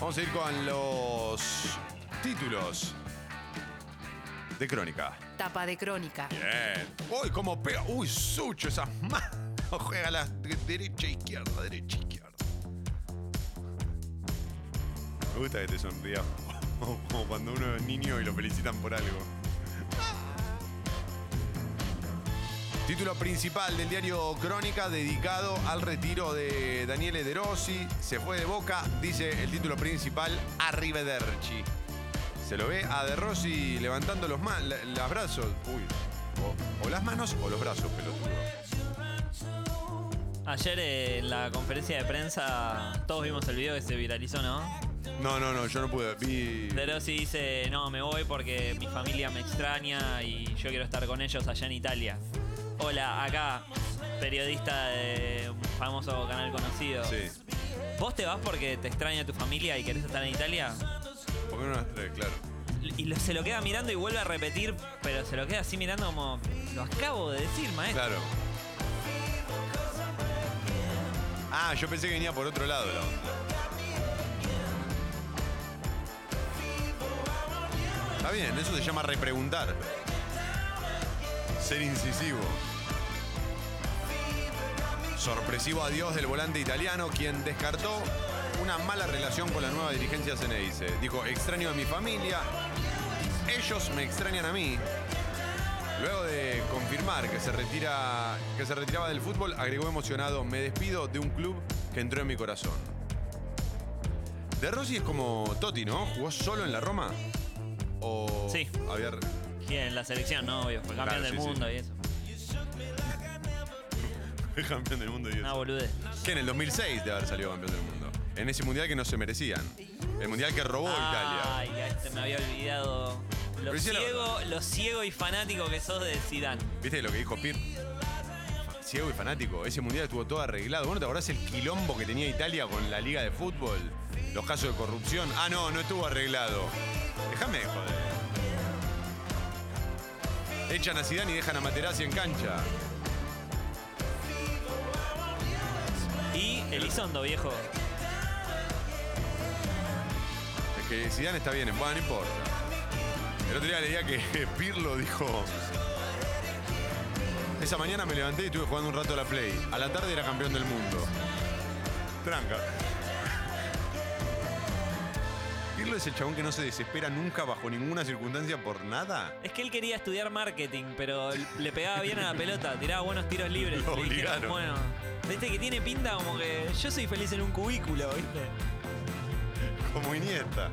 Vamos a ir con los títulos de crónica. Tapa de crónica. Bien. Uy, cómo pega. Uy, Sucho, esas manos. Juega a la de- derecha, izquierda, derecha, izquierda. Me gusta que te sonrías como cuando uno es niño y lo felicitan por algo. Título principal del diario Crónica dedicado al retiro de Daniele De Rossi. Se fue de boca, dice el título principal, Arrivederci. Se lo ve a De Rossi levantando los, ma- la- los brazos. Uy. O, o las manos o los brazos, pelotudo. Ayer eh, en la conferencia de prensa todos vimos el video que se viralizó, ¿no? No, no, no, yo no pude. Vi. De Rossi dice, no, me voy porque mi familia me extraña y yo quiero estar con ellos allá en Italia. Hola, acá, periodista de un famoso canal conocido. Sí. ¿Vos te vas porque te extraña tu familia y querés estar en Italia? Porque no las tres, claro. Y lo- se lo queda mirando y vuelve a repetir, pero se lo queda así mirando como, lo acabo de decir, maestro. Claro. Ah, yo pensé que venía por otro lado la onda. Está bien, eso se llama repreguntar. Ser incisivo. Sorpresivo adiós del volante italiano, quien descartó una mala relación con la nueva dirigencia Ceneice. Dijo, extraño a mi familia, ellos me extrañan a mí. Luego de confirmar que se, retira, que se retiraba del fútbol, agregó emocionado, me despido de un club que entró en mi corazón. De Rossi es como Totti, ¿no? ¿Jugó solo en la Roma? ¿O Sí. había... En la selección, ¿no? Obvio, fue campeón Claro, del sí, sí. mundo y eso. fue campeón del mundo y eso? Una boludez. Que en el 2006 de haber salido campeón del mundo. En ese mundial que no se merecían. El mundial que robó Italia. Ay, ya este me había olvidado. Lo Pero ciego, lo ciego y fanático que sos de Zidane. ¿Viste lo que dijo Pir? Ciego y fanático. Ese mundial estuvo todo arreglado. ¿Vos no te acordás el quilombo que tenía Italia con la liga de fútbol? Los casos de corrupción. Ah, no, no estuvo arreglado. Déjame de joder. Echan a Zidane y dejan a Materazzi en cancha. Y Elizondo, viejo. Es que Zidane está bien, bueno, no importa. El otro día leía que Pirlo dijo... Esa mañana me levanté y estuve jugando un rato a la Play. A la tarde era campeón del mundo. Tranca. Pirlo es el chabón que no se desespera nunca bajo ninguna circunstancia por nada. Es que él quería estudiar marketing, pero le pegaba bien a la pelota, tiraba buenos tiros libres. Lo dijeron, obligaron. bueno, viste que tiene pinta como que yo soy feliz en un cubículo, ¿viste? Como Iniesta.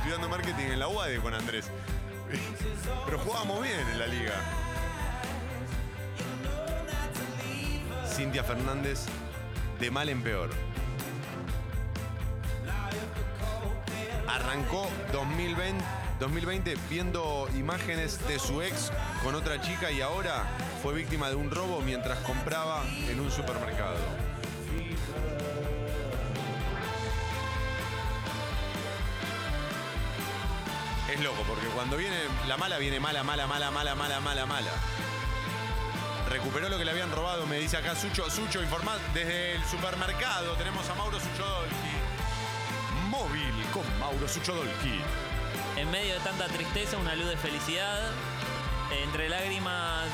Estudiando marketing en la UADE con Andrés. Pero jugábamos bien en la liga. Cintia Fernández, de mal en peor. Arrancó 2020, 2020 viendo imágenes de su ex con otra chica y ahora fue víctima de un robo mientras compraba en un supermercado. Es loco, porque cuando viene la mala, viene mala, mala, mala, mala, mala, mala, mala. Recuperó lo que le habían robado, me dice acá Sucho. Sucho, informa desde el supermercado. Tenemos a Mauro Suchodolki. Móvil con Mauro Suchodolki. En medio de tanta tristeza, una luz de felicidad. Entre lágrimas,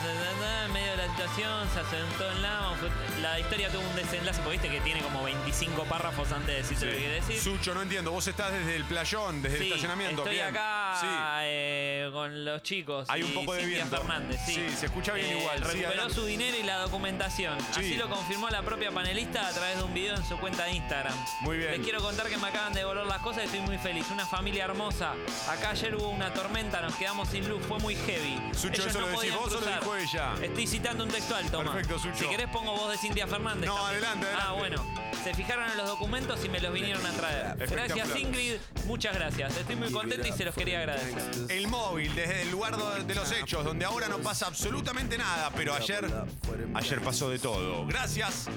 en medio de la situación, se asentó en la. La historia tuvo un desenlace, porque viste que tiene como 25 párrafos antes de decirte lo que quiere decir. Sucho, no entiendo. Vos estás desde el playón, desde el Sí, estacionamiento. Estoy Bien. acá Sí. eh, con los chicos. Hay un poco de Cintia viento. Fernández, sí. Sí, se escucha bien Eh, igual. Sí, Recuperó su dinero y la documentación. Sí. Así lo confirmó la propia panelista a través de un video en su cuenta de Instagram. Muy bien. Les quiero contar que me acaban de devolver las cosas y estoy muy feliz. Una familia hermosa. Acá ayer hubo una tormenta, nos quedamos sin luz, fue muy heavy. Sucho, Ellos ¿eso no lo decís podían vos o lo cruzar. dijo ella? Estoy citando un textual, toma. Perfecto, Sucho. Si querés pongo voz de Cintia Fernández. No, también. adelante, Ah, adelante. bueno. Se fijaron en los documentos y me los vinieron a traer. Espectacular. Gracias, Ingrid. Muchas gracias. Estoy muy contento y se los quería agradecer. El móvil, desde el lugar do- de los hechos, donde ahora no pasa absolutamente nada, pero ayer, ayer pasó de todo. Gracias.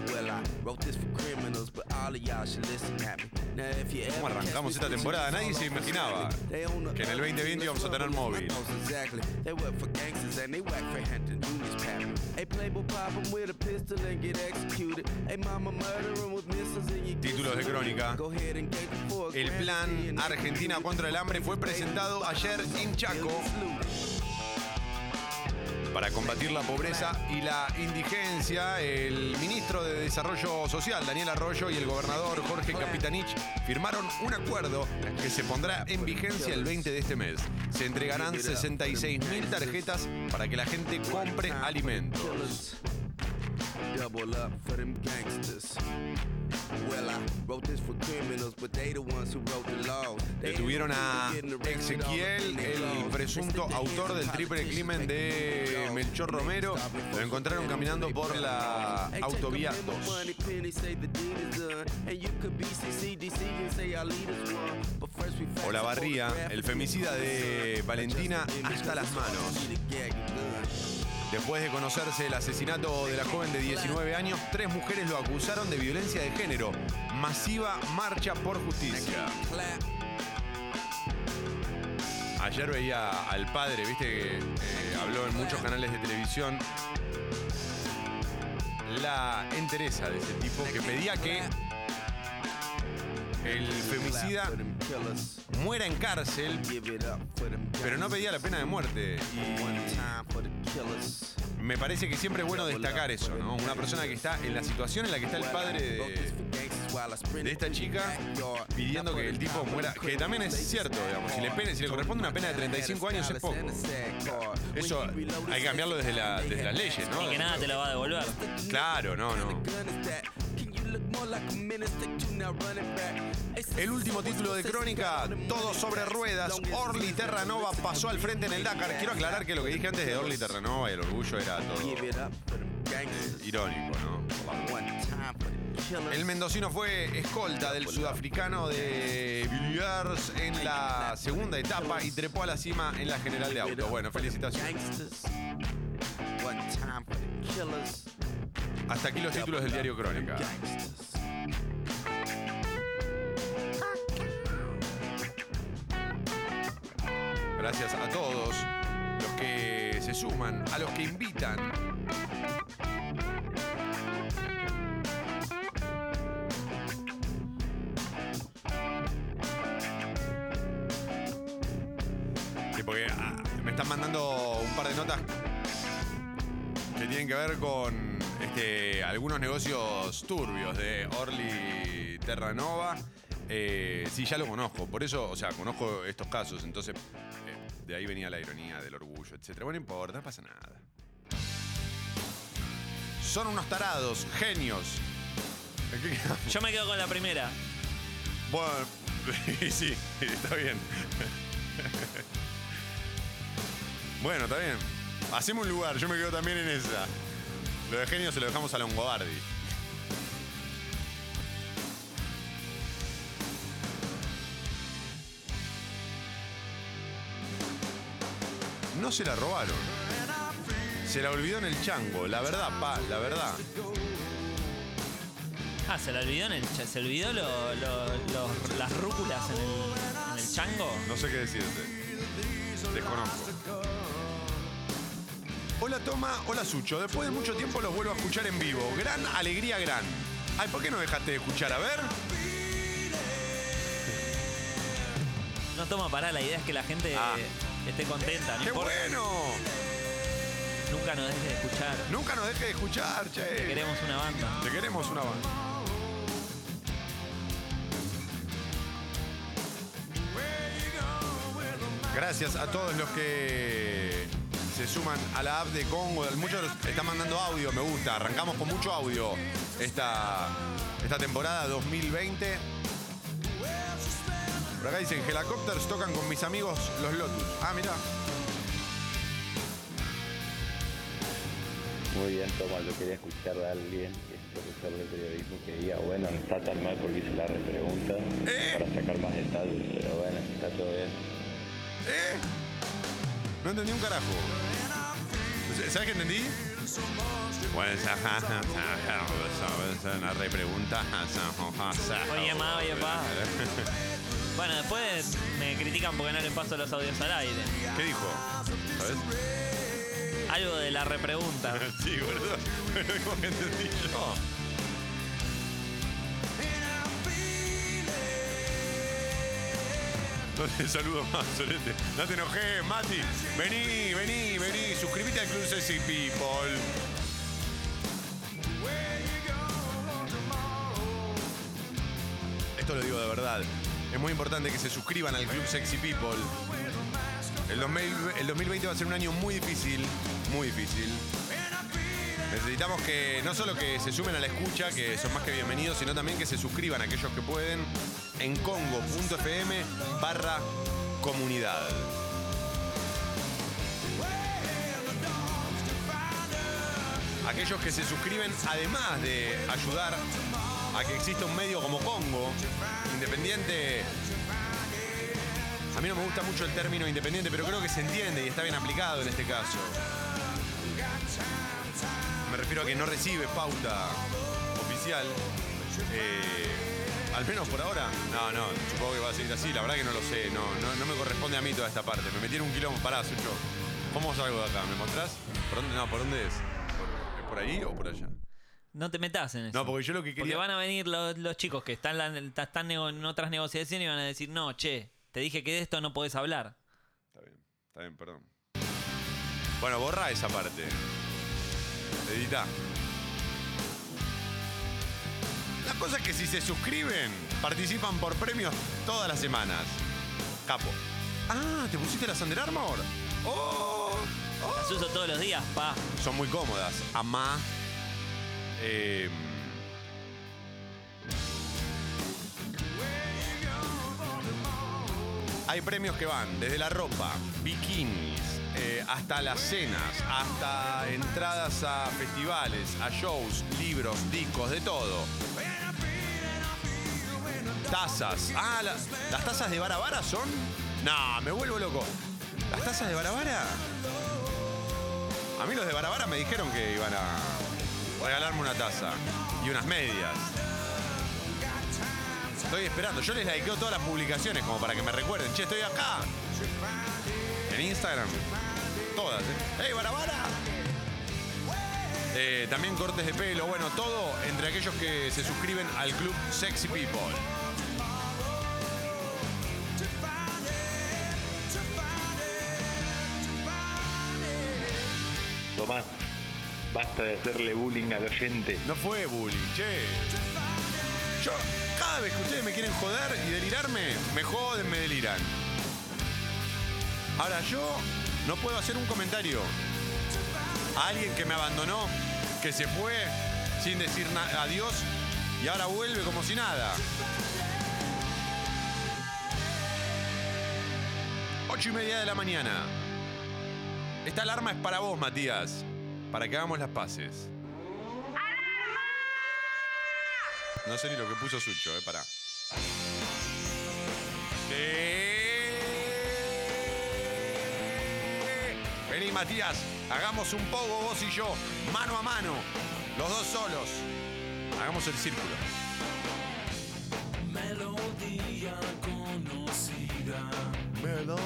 ¿Cómo arrancamos esta temporada? Nadie se imaginaba que en el 2020 íbamos a tener móvil. Títulos de crónica. El plan Argentina contra el hambre fue presentado ayer en Chaco para combatir la pobreza y la indigencia. El ministro de Desarrollo Social, Daniel Arroyo, y el gobernador Jorge Capitanich firmaron un acuerdo que se pondrá en vigencia el 20 de este mes. Se entregarán 66 mil tarjetas para que la gente compre alimentos. Double up for them gangsters. Well, I wrote this for criminals, but they the ones who wrote the laws. Detuvieron a Ezequiel, el presunto autor del triple crimen de Melchor Romero. Lo encontraron caminando por la autovía 2. Hola Barría, el femicida de Valentina hasta las manos. Después de conocerse el asesinato de la joven de 19 años, tres mujeres lo acusaron de violencia de género. Masiva marcha por justicia. Ayer veía al padre, viste que eh, habló en muchos canales de televisión. La entereza de ese tipo que pedía que el femicida muera en cárcel, pero no pedía la pena de muerte. Y me parece que siempre es bueno destacar eso, ¿no? Una persona que está en la situación en la que está el padre de, de esta chica pidiendo que el tipo muera, que también es cierto, digamos, si le, si le corresponde una pena de 35 años es poco. Eso hay que cambiarlo desde, la- desde las leyes, ¿no? Y que nada te lo va a devolver. Claro, no, no. El último título de crónica, todo sobre ruedas. Orly Terranova pasó al frente en el Dakar. Quiero aclarar que lo que dije antes de Orly Terranova y el orgullo era todo irónico, ¿no? El mendocino fue escolta del sudafricano de Villiers en la segunda etapa y trepó a la cima en la general de autos. Bueno, felicitaciones. Hasta aquí los títulos del diario Crónica. Gracias a todos los que se suman, a los que invitan. Que ver con este, algunos negocios turbios de Orly Terranova. Eh, sí, ya lo conozco, por eso, o sea, conozco estos casos, entonces eh, de ahí venía la ironía del orgullo, etc. Bueno, no importa, no pasa nada. Son unos tarados, genios. Yo me quedo con la primera. Bueno, sí, está bien. Bueno, está bien. Hacemos un lugar, yo me quedo también en esa. Lo de genio se lo dejamos a Longobardi. No se la robaron. Se la olvidó en el chango, la verdad, pa, la verdad. Ah, se la olvidó en el cha- se olvidó lo- lo- los- las rúculas en el, en el chango. No sé qué decirte. Desconozco. Hola Toma, hola Sucho. Después de mucho tiempo los vuelvo a escuchar en vivo. Gran alegría, gran. Ay, ¿por qué no dejaste de escuchar? A ver. No toma para, la idea es que la gente Ah. esté contenta. No ¡Qué importa. bueno! Nunca nos dejes de escuchar. Nunca nos deje de escuchar, che. Te queremos una banda. Te queremos una banda. Gracias a todos los que se suman a la app de Congo. Muchos están mandando audio, me gusta. Arrancamos con mucho audio esta, esta temporada 2020. Por acá dicen, Helicopters tocan con mis amigos los Lotus. Ah, mirá. Muy bien, Tomás, yo quería escuchar a alguien, que es profesor de periodismo, que diga, bueno, no está tan mal porque hice la repregunta para sacar más detalles, pero bueno, está todo bien. ¿Eh? No entendí un carajo. ¿Sabes qué entendí? Bueno, esa una repregunta. Oye, ma, oye, pa. Bueno, después me critican porque no le paso los audios al aire. ¿Qué dijo? ¿Sabes? Algo de la repregunta. Sí, boludo. Mismo que entendí yo. No saludo más, Solete. No te enojes, Mati. Vení, vení, vení. Suscríbete al Club Sexy People. Esto lo digo de verdad. Es muy importante que se suscriban al Club Sexy People. El, 2000 el 2020 va a ser un año muy difícil, muy difícil. Necesitamos que no solo que se sumen a la escucha, que son más que bienvenidos, sino también que se suscriban aquellos que pueden en congo.fm barra comunidad. Aquellos que se suscriben, además de ayudar a que exista un medio como Congo, independiente. A mí no me gusta mucho el término independiente, pero creo que se entiende y está bien aplicado en este caso. Me refiero a que no recibe pauta oficial. Eh, al menos por ahora. No, no, supongo que va a seguir así. La verdad que no lo sé. No, no, no me corresponde a mí toda esta parte. Me metieron un quilombo. Pará, Sucho. ¿Cómo salgo de acá? ¿Me mostrás? ¿Por dónde? No, ¿por dónde es? ¿Por, por ahí o por allá? No te metas en eso. No, porque yo lo que Porque quería. van a venir los, los chicos que están, la- están en otras negociaciones y van a decir, no, che, te dije que de esto no podés hablar. Está bien, está bien, perdón. Bueno, borra esa parte. Edita. La cosa es que si se suscriben, participan por premios todas las semanas. Capo. Ah, ¿te pusiste las Under Armour? ¡Oh! Las uso todos los días, pa. Son muy cómodas. Amá. Eh, hay premios que van desde la ropa, bikinis, eh, hasta las cenas, hasta entradas a festivales, a shows, libros, discos, de todo. Tazas. Ah, la- ¿las tazas de Barabara son? No, me vuelvo loco. ¿Las tazas de Barabara? A mí los de Barabara me dijeron que iban a regalarme una taza y unas medias. Estoy esperando. Yo les likeo todas las publicaciones como para que me recuerden. Che, estoy acá. En Instagram. Todas. ¿eh? ¡Ey, Barabara! Eh, también cortes de pelo. Bueno, todo entre aquellos que se suscriben al club Sexy People. Tomás, basta de hacerle bullying al oyente. No fue bullying, che. Yo, cada vez que ustedes me quieren joder y delirarme, me joden, me deliran. Ahora yo no puedo hacer un comentario a alguien que me abandonó, que se fue sin decir adiós y ahora vuelve como si nada. Ocho y media de la mañana. Esta alarma es para vos, Matías, para que hagamos las paces. No sé ni lo que puso Sucho, eh, pará. Sí. Vení, Matías, hagamos un poco vos y yo, mano a mano, los dos solos. Hagamos el círculo. Melodía conocida. Melodía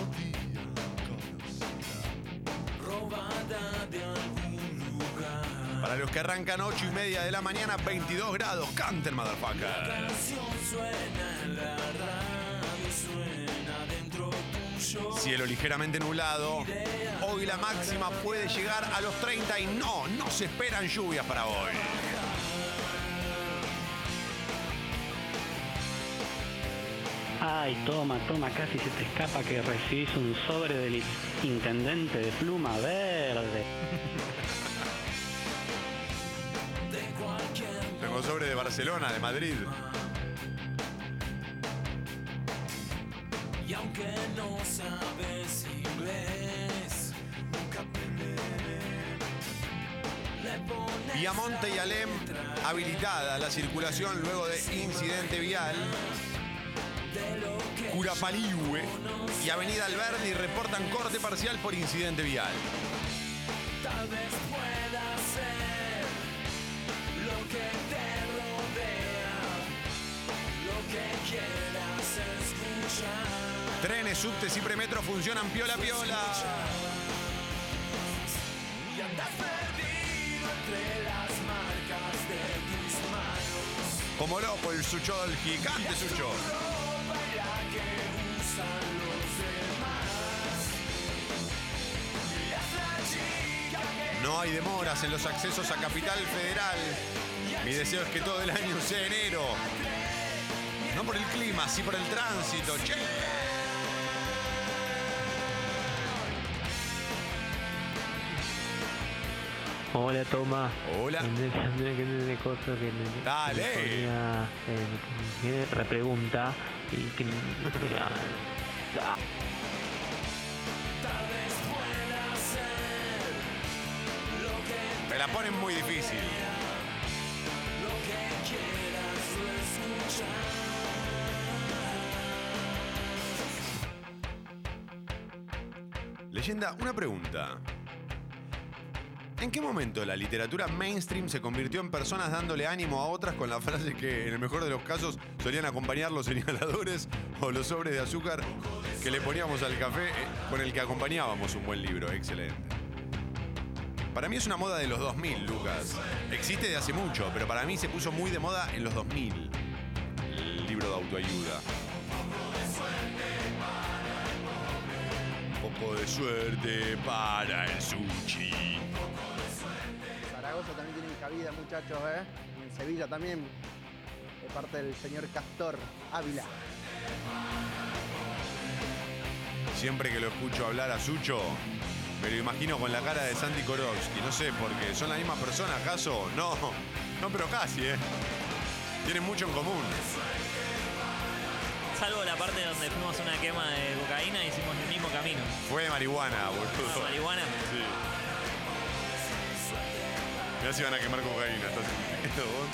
Robada de algún lugar. Para los que arrancan 8 y media de la mañana, 22 grados, canten, La motherfucker. canción suena en la radio, Cielo ligeramente nublado. Hoy la máxima puede llegar a los 30 y no, no se esperan lluvias para hoy. Ay, toma, toma, casi se te escapa que recibís un sobre del intendente de pluma verde. Tengo sobre de Barcelona, de Madrid. Y aunque no sabes inglés, nunca aprenderé. Piamonte y Alem habilitada la circulación luego de incidente vial. Curapaligue y Avenida Alberdi reportan corte parcial por incidente vial. Tal vez pueda ser lo que te rodea, lo que quieras escuchar. Trenes, subtes y premetro funcionan piola piola. Y andas perdido entre las marcas de tus manos. Como loco el Sucho del gigante Sucho. Ropa y la que usan los demás. Y es la chica que No hay demoras en los accesos a Capital Federal. Mi deseo es que todo el año sea enero. No por el clima, sí por el tránsito. Che. Hola, toma. Hola. Dale. eh, repregunta y que. Me la ponen muy difícil. Leyenda, una pregunta. ¿En qué momento la literatura mainstream se convirtió en personas dándole ánimo a otras con la frase que en el mejor de los casos solían acompañar los señaladores o los sobres de azúcar que le poníamos al café eh, con el que acompañábamos un buen libro? Excelente. Para mí es una moda de los 2000, Lucas. Existe de hace mucho, pero para mí se puso muy de moda en los 2000. El libro de autoayuda. Un poco de suerte para el sushi. Zaragoza también tiene cabida, muchachos, ¿eh? Y en Sevilla también, de parte del señor Castor Ávila. Siempre que lo escucho hablar a Sucho, me lo imagino con la cara de Sandy Korowski. No sé, porque son la misma persona, ¿acaso? No, no, pero casi, ¿eh? Tienen mucho en común. Salvo la parte donde fuimos a una quema de cocaína y hicimos el mismo camino. Fue de marihuana, boludo. ¿Marihuana? Sí. Mirá si van a quemar cocaína. ¿Estás entendiendo vos?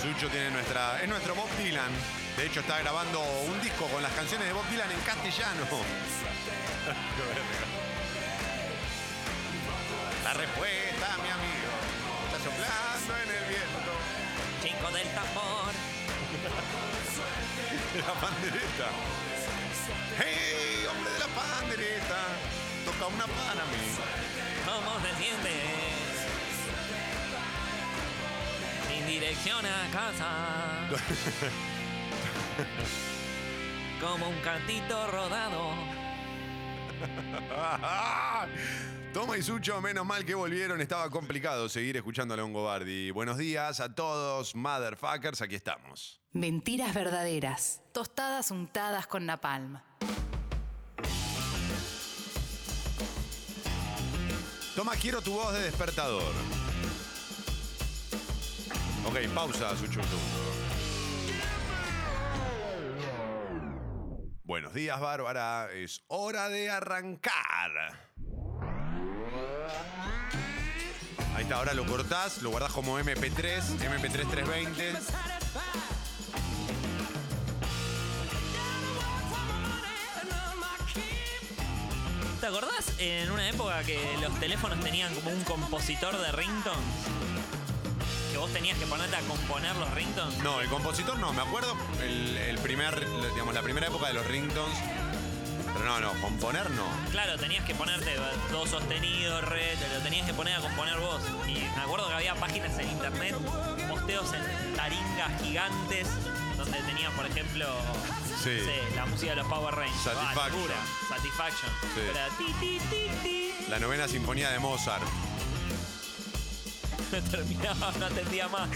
Sucho tiene nuestra. Es nuestro Bob Dylan. De hecho, está grabando un disco con las canciones de Bob Dylan en castellano. La respuesta, mi amigo. Está soplando en el viento. Chico del tambor. La pandereta. ¡Hey, hombre de la pandereta! Toca una para mí. ¿Cómo te sientes? Sin dirección a casa. Como un cantito rodado. Toma y Sucho, menos mal que volvieron. Estaba complicado seguir escuchando a Longobardi. Buenos días a todos, motherfuckers. Aquí estamos. Mentiras verdaderas. Tostadas untadas con napalm. Toma, quiero tu voz de despertador. Ok, pausa, segundo. Buenos días, Bárbara. Es hora de arrancar. Ahí está, ahora lo cortás, lo guardás como MP3, MP3 320. ¿Te acordás en una época que los teléfonos tenían como un compositor de ringtones? Que vos tenías que ponerte a componer los ringtones. No, el compositor no, me acuerdo el, el primer, digamos, la primera época de los ringtones. Pero no, no, componer no. Claro, tenías que ponerte dos sostenidos, re, te lo tenías que poner a componer vos. Y me acuerdo que había páginas en internet, posteos en taringas gigantes, donde tenía, por ejemplo, Sí. no sé, la música de los Power Rangers. Ah, Satisfaction. locura. Satisfaction. Sí. Era ti, ti, ti. La novena sinfonía de Mozart. No terminaba, no atendía más.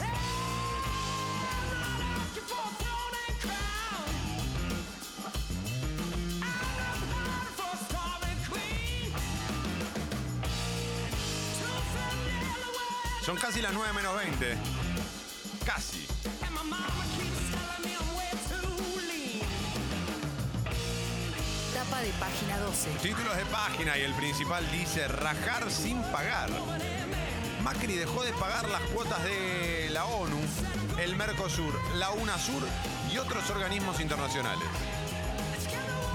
Son casi las 9 menos 20. Casi. Tapa de página 12. Títulos de página y el principal dice rajar sin pagar. Macri dejó de pagar las cuotas de la ONU, el Mercosur, la UNASUR y otros organismos internacionales.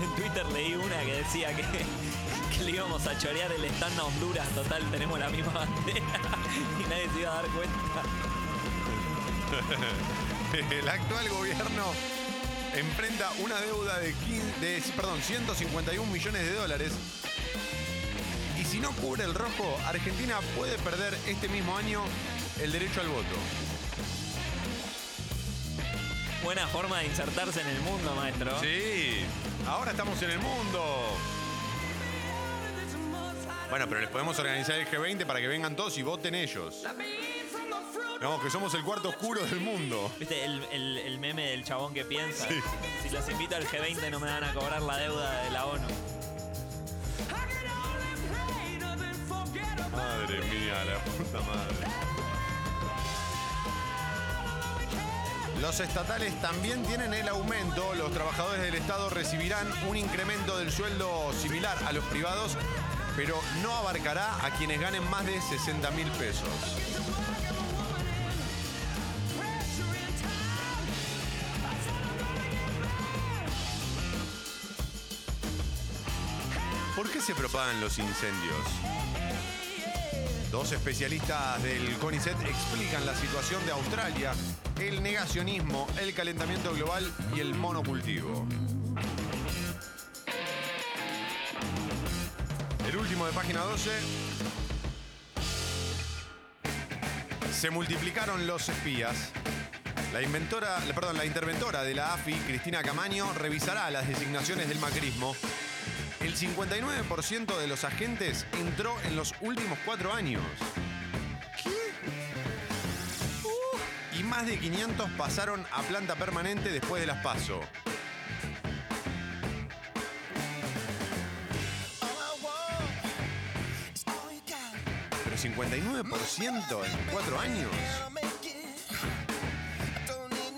En Twitter leí una que decía que, que le íbamos a chorear el stand a Honduras. Total, tenemos la misma bandera y nadie se iba a dar cuenta. El actual gobierno enfrenta una deuda de, 15 de perdón, 151 millones de dólares. Y si no cubre el rojo, Argentina puede perder este mismo año el derecho al voto. Buena forma de insertarse en el mundo, maestro. Sí, ahora estamos en el mundo. Bueno, pero les podemos organizar el G20 para que vengan todos y voten ellos. No, que somos el cuarto oscuro del mundo. ¿Viste el, el- el meme del chabón que piensa? Sí. Si los invito al G20 no me van a cobrar la deuda de la ONU. Madre mía, la puta madre. Los estatales también tienen el aumento. Los trabajadores del Estado recibirán un incremento del sueldo similar a los privados, pero no abarcará a quienes ganen más de 60 mil pesos. Se propagan los incendios? Dos especialistas del CONICET explican la situación de Australia, el negacionismo, el calentamiento global y el monocultivo. El último de página 12. Se multiplicaron los espías. La inventora, perdón, la interventora de la AFI, Cristina Camaño, revisará las designaciones del macrismo. El 59% de los agentes entró en los últimos cuatro años. ¿Qué? Y más de 500 pasaron a planta permanente después de las PASO. Pero 59% en cuatro años.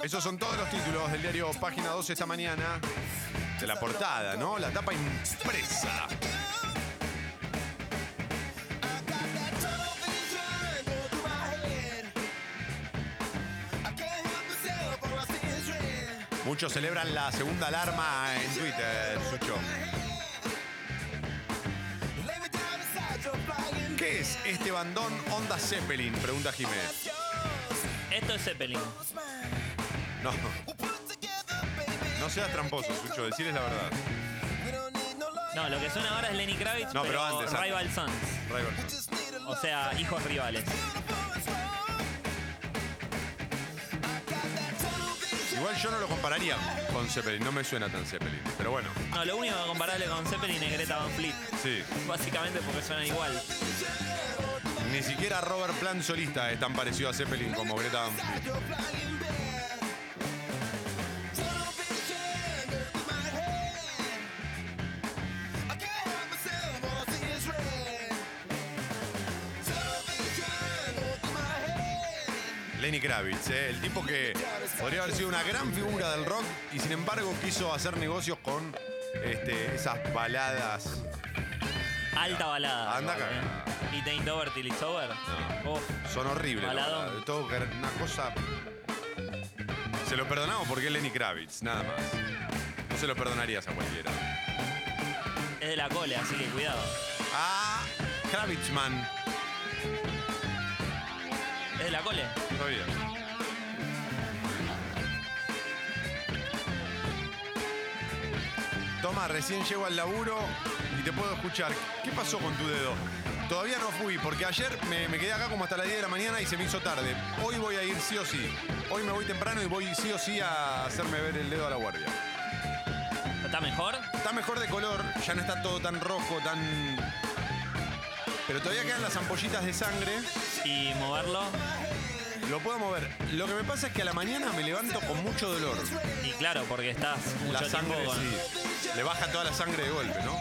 Esos son todos los títulos del diario Página 12 esta mañana. De la portada, ¿no? La tapa impresa. Muchos celebran la segunda alarma en Twitter, Sucho. ¿Qué es este bandón Honda Zeppelin? Pregunta Jiménez. Esto es Zeppelin. No. No seas tramposo, Sucho, decirles la verdad. No, lo que suena ahora es Lenny Kravitz, No, pero antes, antes. Rival Sons. Rival. O sea, hijos rivales. Igual yo no lo compararía con Zeppelin, no me suena tan Zeppelin. Pero bueno, No, lo único comparable con Zeppelin es Greta Van Fleet. sí. Básicamente porque suenan igual. Ni siquiera Robert Plant solista es tan parecido a Zeppelin como Greta Van Fleet. Lenny Kravitz, ¿eh? el tipo que podría haber sido una gran figura del rock y sin embargo quiso hacer negocios con este, esas baladas. Alta balada. Anda acá. ¿eh? It ain't over till it's over. Uf. Son horribles. la Baladón. Todo una cosa. Se lo perdonamos porque es Lenny Kravitz, nada más. No se lo perdonarías a cualquiera. Es de la cole, así que cuidado. Ah, Kravitzman. La cole. Todavía. Toma, recién llego al laburo y te puedo escuchar. ¿Qué pasó con tu dedo? Todavía no fui, porque ayer me, me quedé acá como hasta las 10 de la mañana y se me hizo tarde. Hoy voy a ir sí o sí. Hoy me voy temprano y voy sí o sí a hacerme ver el dedo a la guardia. ¿Está mejor? Está mejor de color, ya no está todo tan rojo, tan. Pero todavía quedan las ampollitas de sangre. ¿Y moverlo? Lo puedo mover. Lo que me pasa es que a la mañana me levanto con mucho dolor. Y claro, porque estás mucho La tiempo sangre, con- sí. Le baja toda la sangre de golpe, ¿no?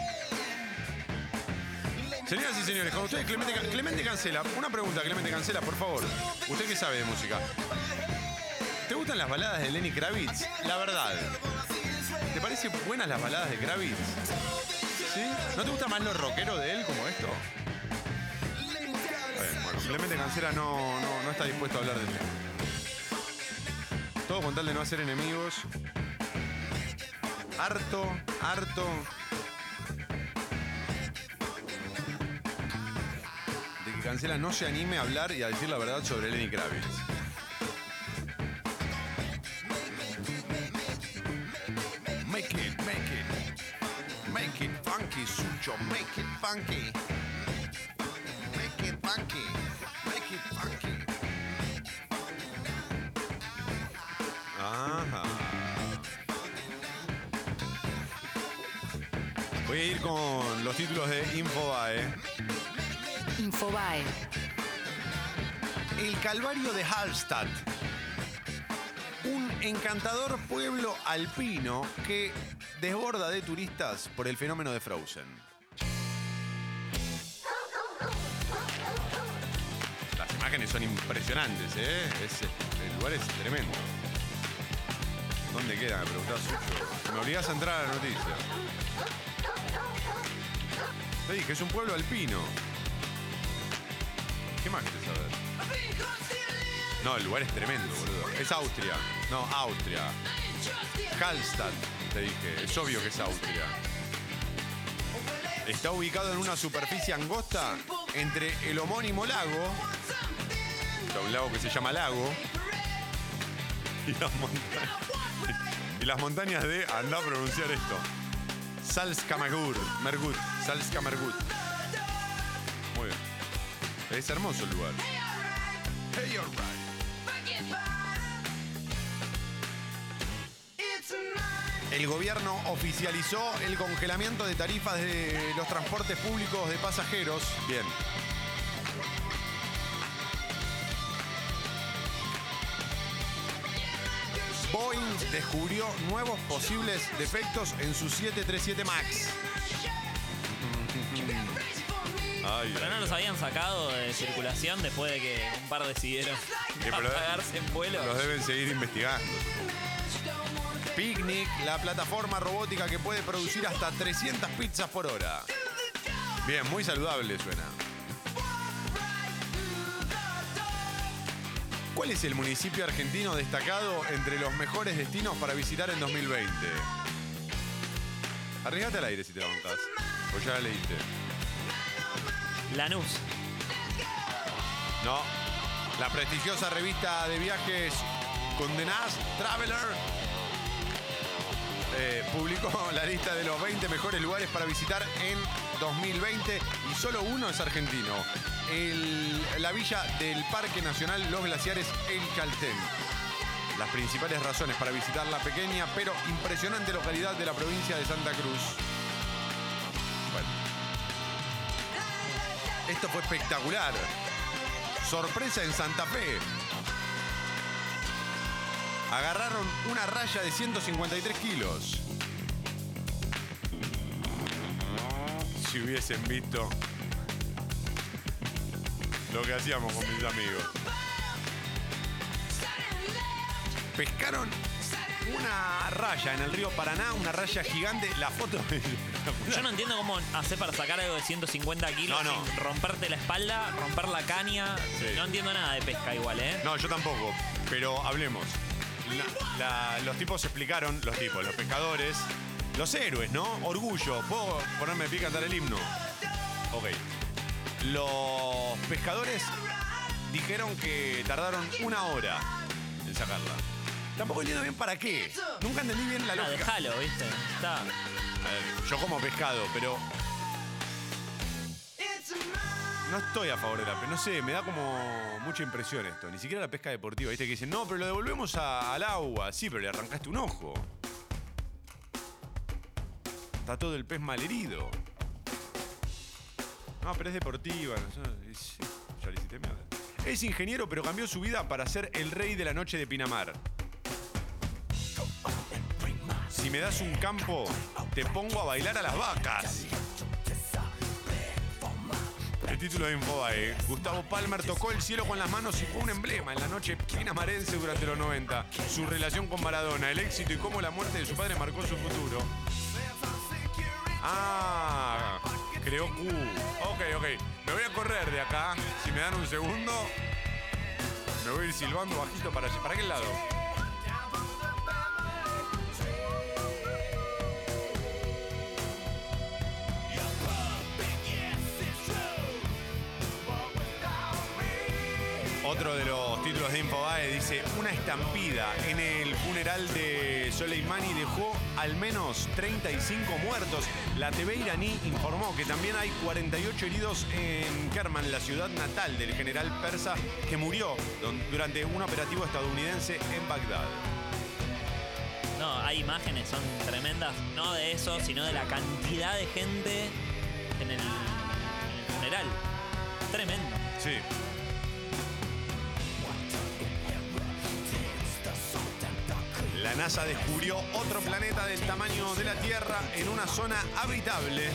Señoras y señores, con ustedes Clemente, Clemente Cancela. Una pregunta, Clemente Cancela, por favor. Usted que sabe de música. ¿Te gustan las baladas de Lenny Kravitz? La verdad. ¿Te parecen buenas las baladas de Kravitz? ¿Sí? ¿No te gusta más lo rockero de él como esto? Clemente Cancela no, no, está dispuesto a hablar del tema. Todo con tal de no hacer enemigos. Harto, harto. De que Cancela no se anime a hablar y a decir la verdad sobre Lenny Kravitz. Make it, make it. Make it funky, Sucho. Make it funky. Voy a ir con los títulos de Infobae. Infobae. El Calvario de Hallstatt. Un encantador pueblo alpino que desborda de turistas por el fenómeno de Frozen. Las imágenes son impresionantes, ¿eh? Es- el lugar es tremendo. ¿Dónde queda? Me preguntás. Me obligás a entrar a la noticia. Te dije, es un pueblo alpino. ¿Qué más querés saber? No, el lugar es tremendo, boludo. Es Austria. No, Austria. Hallstatt, te dije. Es obvio que es Austria. Está ubicado en una superficie angosta entre el homónimo lago, sea, un lago que se llama Lago, y las montañas, y las montañas de, anda a pronunciar esto, Salzkammergut, Mergut, Salzkammergut. Muy bien. Es hermoso el lugar. Hey. El gobierno oficializó el congelamiento de tarifas de los transportes públicos de pasajeros. Bien. Boeing descubrió nuevos posibles defectos en su 737 MAX. Ay, Pero no los habían sacado de circulación después de que un par decidieron apagarse en vuelo. Los deben seguir investigando. Picnic, la plataforma robótica que puede producir hasta 300 pizzas por hora. Bien, muy saludable suena. ¿Cuál es el municipio argentino destacado entre los mejores destinos para visitar en 2020? Arriesgate al aire si te la bancás. O ya la leíste. Lanús. No. La prestigiosa revista de viajes Condenás Traveler eh, publicó la lista de los 20 mejores lugares para visitar en 2020 y solo uno es argentino. El- la villa del Parque Nacional Los Glaciares El Chaltén. Las principales razones para visitar la pequeña pero impresionante localidad de la provincia de Santa Cruz. Esto fue espectacular. Sorpresa en Santa Fe. Agarraron una raya de 153 kilos. Si hubiesen visto lo que hacíamos con mis amigos. Pescaron una raya en el río Paraná, una raya gigante. La foto. Yo no entiendo cómo hacer para sacar algo de 150 kilos No, no. sin romperte la espalda, romper la caña. Sí. No entiendo nada de pesca igual, ¿eh? No, yo tampoco, pero hablemos. La- la- los tipos explicaron, los tipos, los pescadores, los héroes, ¿no? Orgullo. ¿Puedo ponerme de pie y cantar el himno? Ok. Los pescadores dijeron que tardaron una hora en sacarla. Tampoco entiendo bien para qué. Nunca entendí bien la Ah, lógica. déjalo, ¿viste? Está. A ver, yo como pescado, pero No estoy a favor de la pesca. No sé, me da como mucha impresión esto. Ni siquiera la pesca deportiva. Viste que dicen, no, pero lo devolvemos a- al agua. Sí, pero le arrancaste un ojo. Está todo el pez malherido. No, pero es deportiva. no sé, ya le hiciste mierda. Es ingeniero, pero cambió su vida para ser el rey de la noche de Pinamar. Si me das un campo, te pongo a bailar a las vacas. El título de Infobae. Gustavo Palmer tocó el cielo con las manos y fue un emblema en la noche pinamarense durante los 90. Su relación con Maradona, el éxito y cómo la muerte de su padre marcó su futuro. Ah, creó Q. Ok, ok. Me voy a correr de acá. Si me dan un segundo, me voy a ir silbando bajito para allá. ¿Para qué lado? Otro de los títulos de Infobae dice, una estampida en el funeral de Soleimani dejó al menos 35 muertos. La TV iraní informó que también hay 48 heridos en Kerman, la ciudad natal del general persa que murió durante un operativo estadounidense en Bagdad. No, hay imágenes, son tremendas. No de eso, sino de la cantidad de gente en el, en el funeral. Tremendo. Sí. La NASA descubrió otro planeta del tamaño de la Tierra en una zona habitable.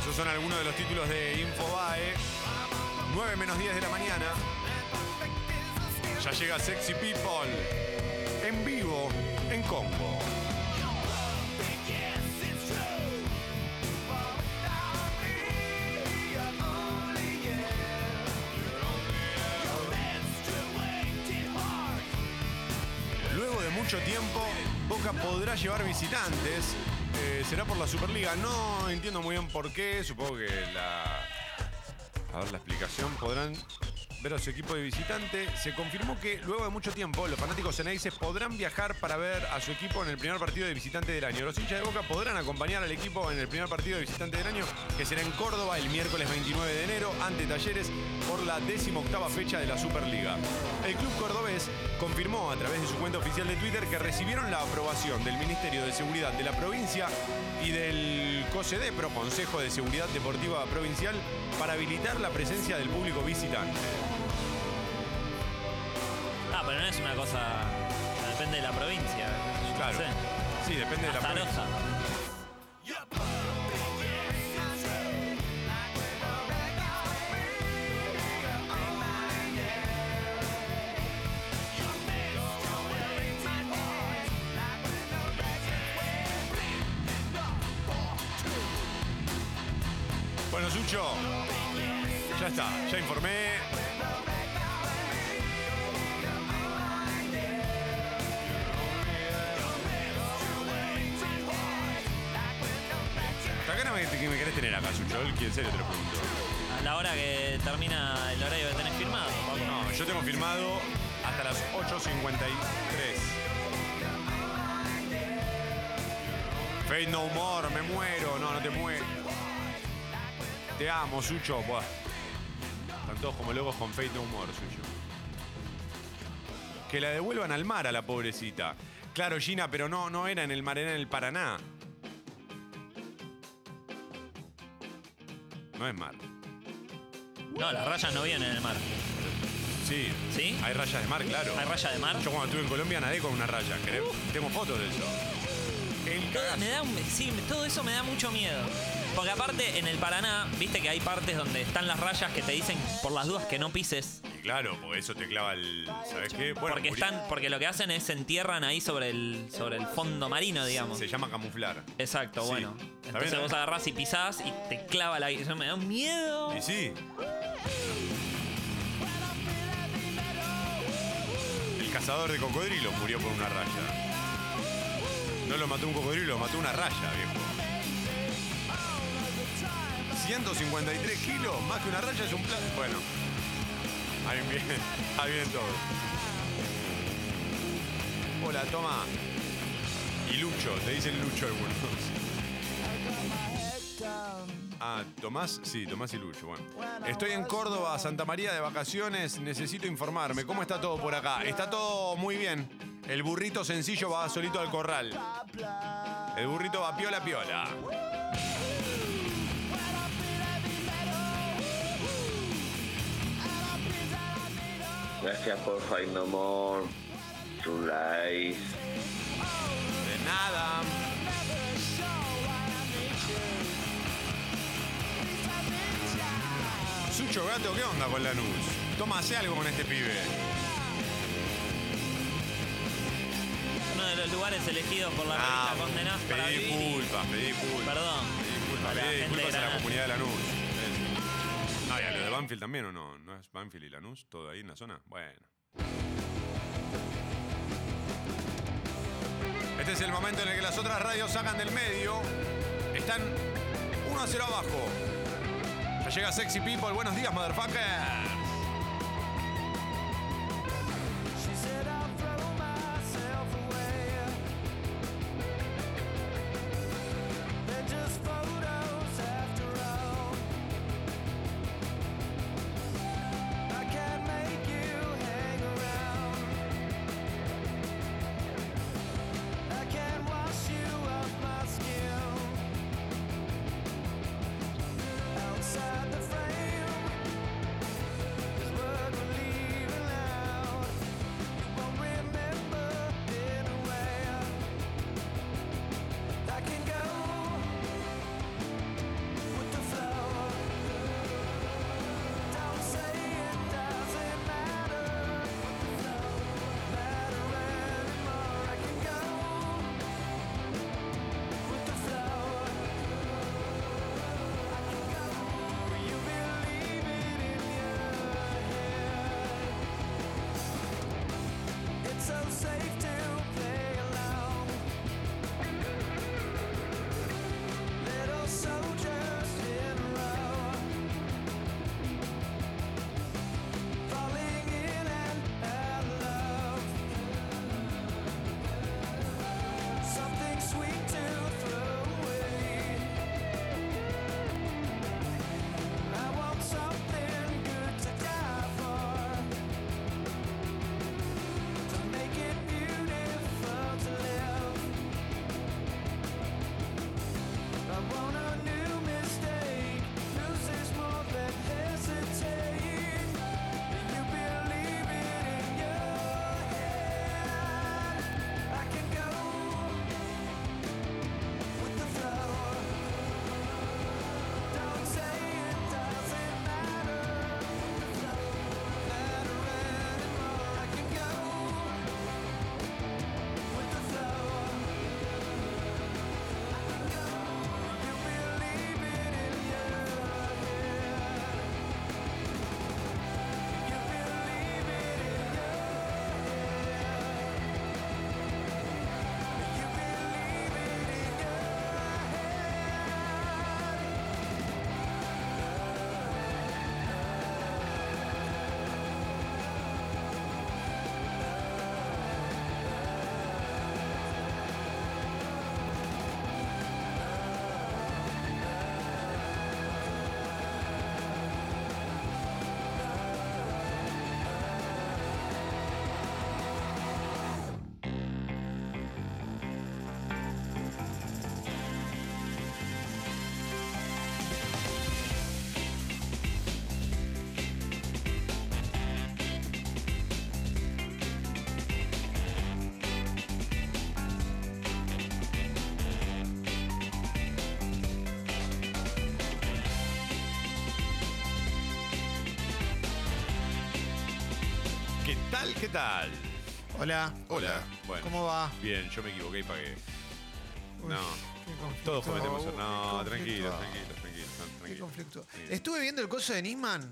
Esos son algunos de los títulos de Infobae. 9 menos 10 de la mañana. Ya llega Sexy People. En vivo, en Congo. Luego de mucho tiempo, Boca podrá llevar visitantes. Eh, será por la Superliga. No entiendo muy bien por qué. Supongo que la. A ver la explicación. Podrán ver a su equipo de visitante. Se confirmó que luego de mucho tiempo los fanáticos ceneices podrán viajar para ver a su equipo en el primer partido de visitante del año. Los hinchas de Boca podrán acompañar al equipo en el primer partido de visitante del año, que será en Córdoba el miércoles 29 de enero ante Talleres por la 18 fecha de la Superliga. El club cordobés confirmó a través de su cuenta oficial de Twitter que recibieron la aprobación del Ministerio de Seguridad de la provincia y del COSEDEPRO, Consejo de Seguridad Deportiva Provincial, para habilitar la presencia del público visitante. Pero no es una cosa. Depende de la provincia. no Claro. sé. Sí, depende de la provincia. Serio te lo pregunto. A la hora que termina el horario que tenés firmado. No, yo tengo firmado hasta las 8.53. Fate No More, me muero. No, no te muero. Te amo, Sucho. Buah. Están todos como locos con Fate No More, Sucho. Que la devuelvan al mar a la pobrecita. Claro, Gina, pero no, no era en el mar, era en el Paraná. No es mar. No, las rayas no vienen en el mar. Sí. ¿Sí? Hay rayas de mar, claro. ¿Hay raya de mar? Yo cuando estuve en Colombia nadé con una raya. ¿querés? Tengo fotos de eso. El Todo, me da un- sí, todo eso me da mucho miedo. Porque aparte, en el Paraná, viste que hay partes donde están las rayas que te dicen por las dudas que no pises. Claro, porque eso te clava el. ¿Sabes qué? Bueno, porque muri- están, porque lo que hacen es se entierran ahí sobre el, sobre el fondo marino, digamos. Se llama camuflar. Exacto, Sí. bueno. Entonces bien, vos ¿eh? agarrás y pisás y te clava la. Eso me da un miedo. Y sí. El cazador de cocodrilos murió por una raya. No lo mató un cocodrilo, lo mató una raya, viejo. 153 kilos, más que una raya es un plato. Bueno, ahí viene, ahí viene todo. Hola, toma. Y Lucho, te dicen Lucho algunos. Ah, Tomás, sí, Tomás y Lucho. Bueno, estoy en Córdoba, Santa María de vacaciones. Necesito informarme. ¿Cómo está todo por acá? Está todo muy bien. El burrito sencillo va solito al corral. El burrito va piola piola. Gracias por Fight No More. True Lies. De nada. Sucho Gato, ¿qué onda con Lanús? Toma, hace algo con este pibe. Uno de los lugares elegidos por la Ah, revista Condenados para pedí vivir. disculpas, pedí disculpas. Perdón. Pedí disculpas, A la pedí gente disculpas de a la comunidad de Lanús. Ah, y a lo de Banfield también, ¿o no? ¿No es Banfield y Lanús? ¿Todo ahí en la zona? Bueno. Este es el momento en el que las otras radios sacan del medio. Están 1 a 0 abajo. Ya llega Sexy People. Buenos días, motherfuckers. ¿Qué tal? Hola. Hola. Bueno. ¿Cómo va? Bien, yo me equivoqué y pagué. Uy, no. qué conflicto. Todos cometemos Uy, errores. No, qué tranquilo, conflicto. tranquilo, tranquilo, Qué tranquilo. conflicto. Estuve viendo el coso de Nisman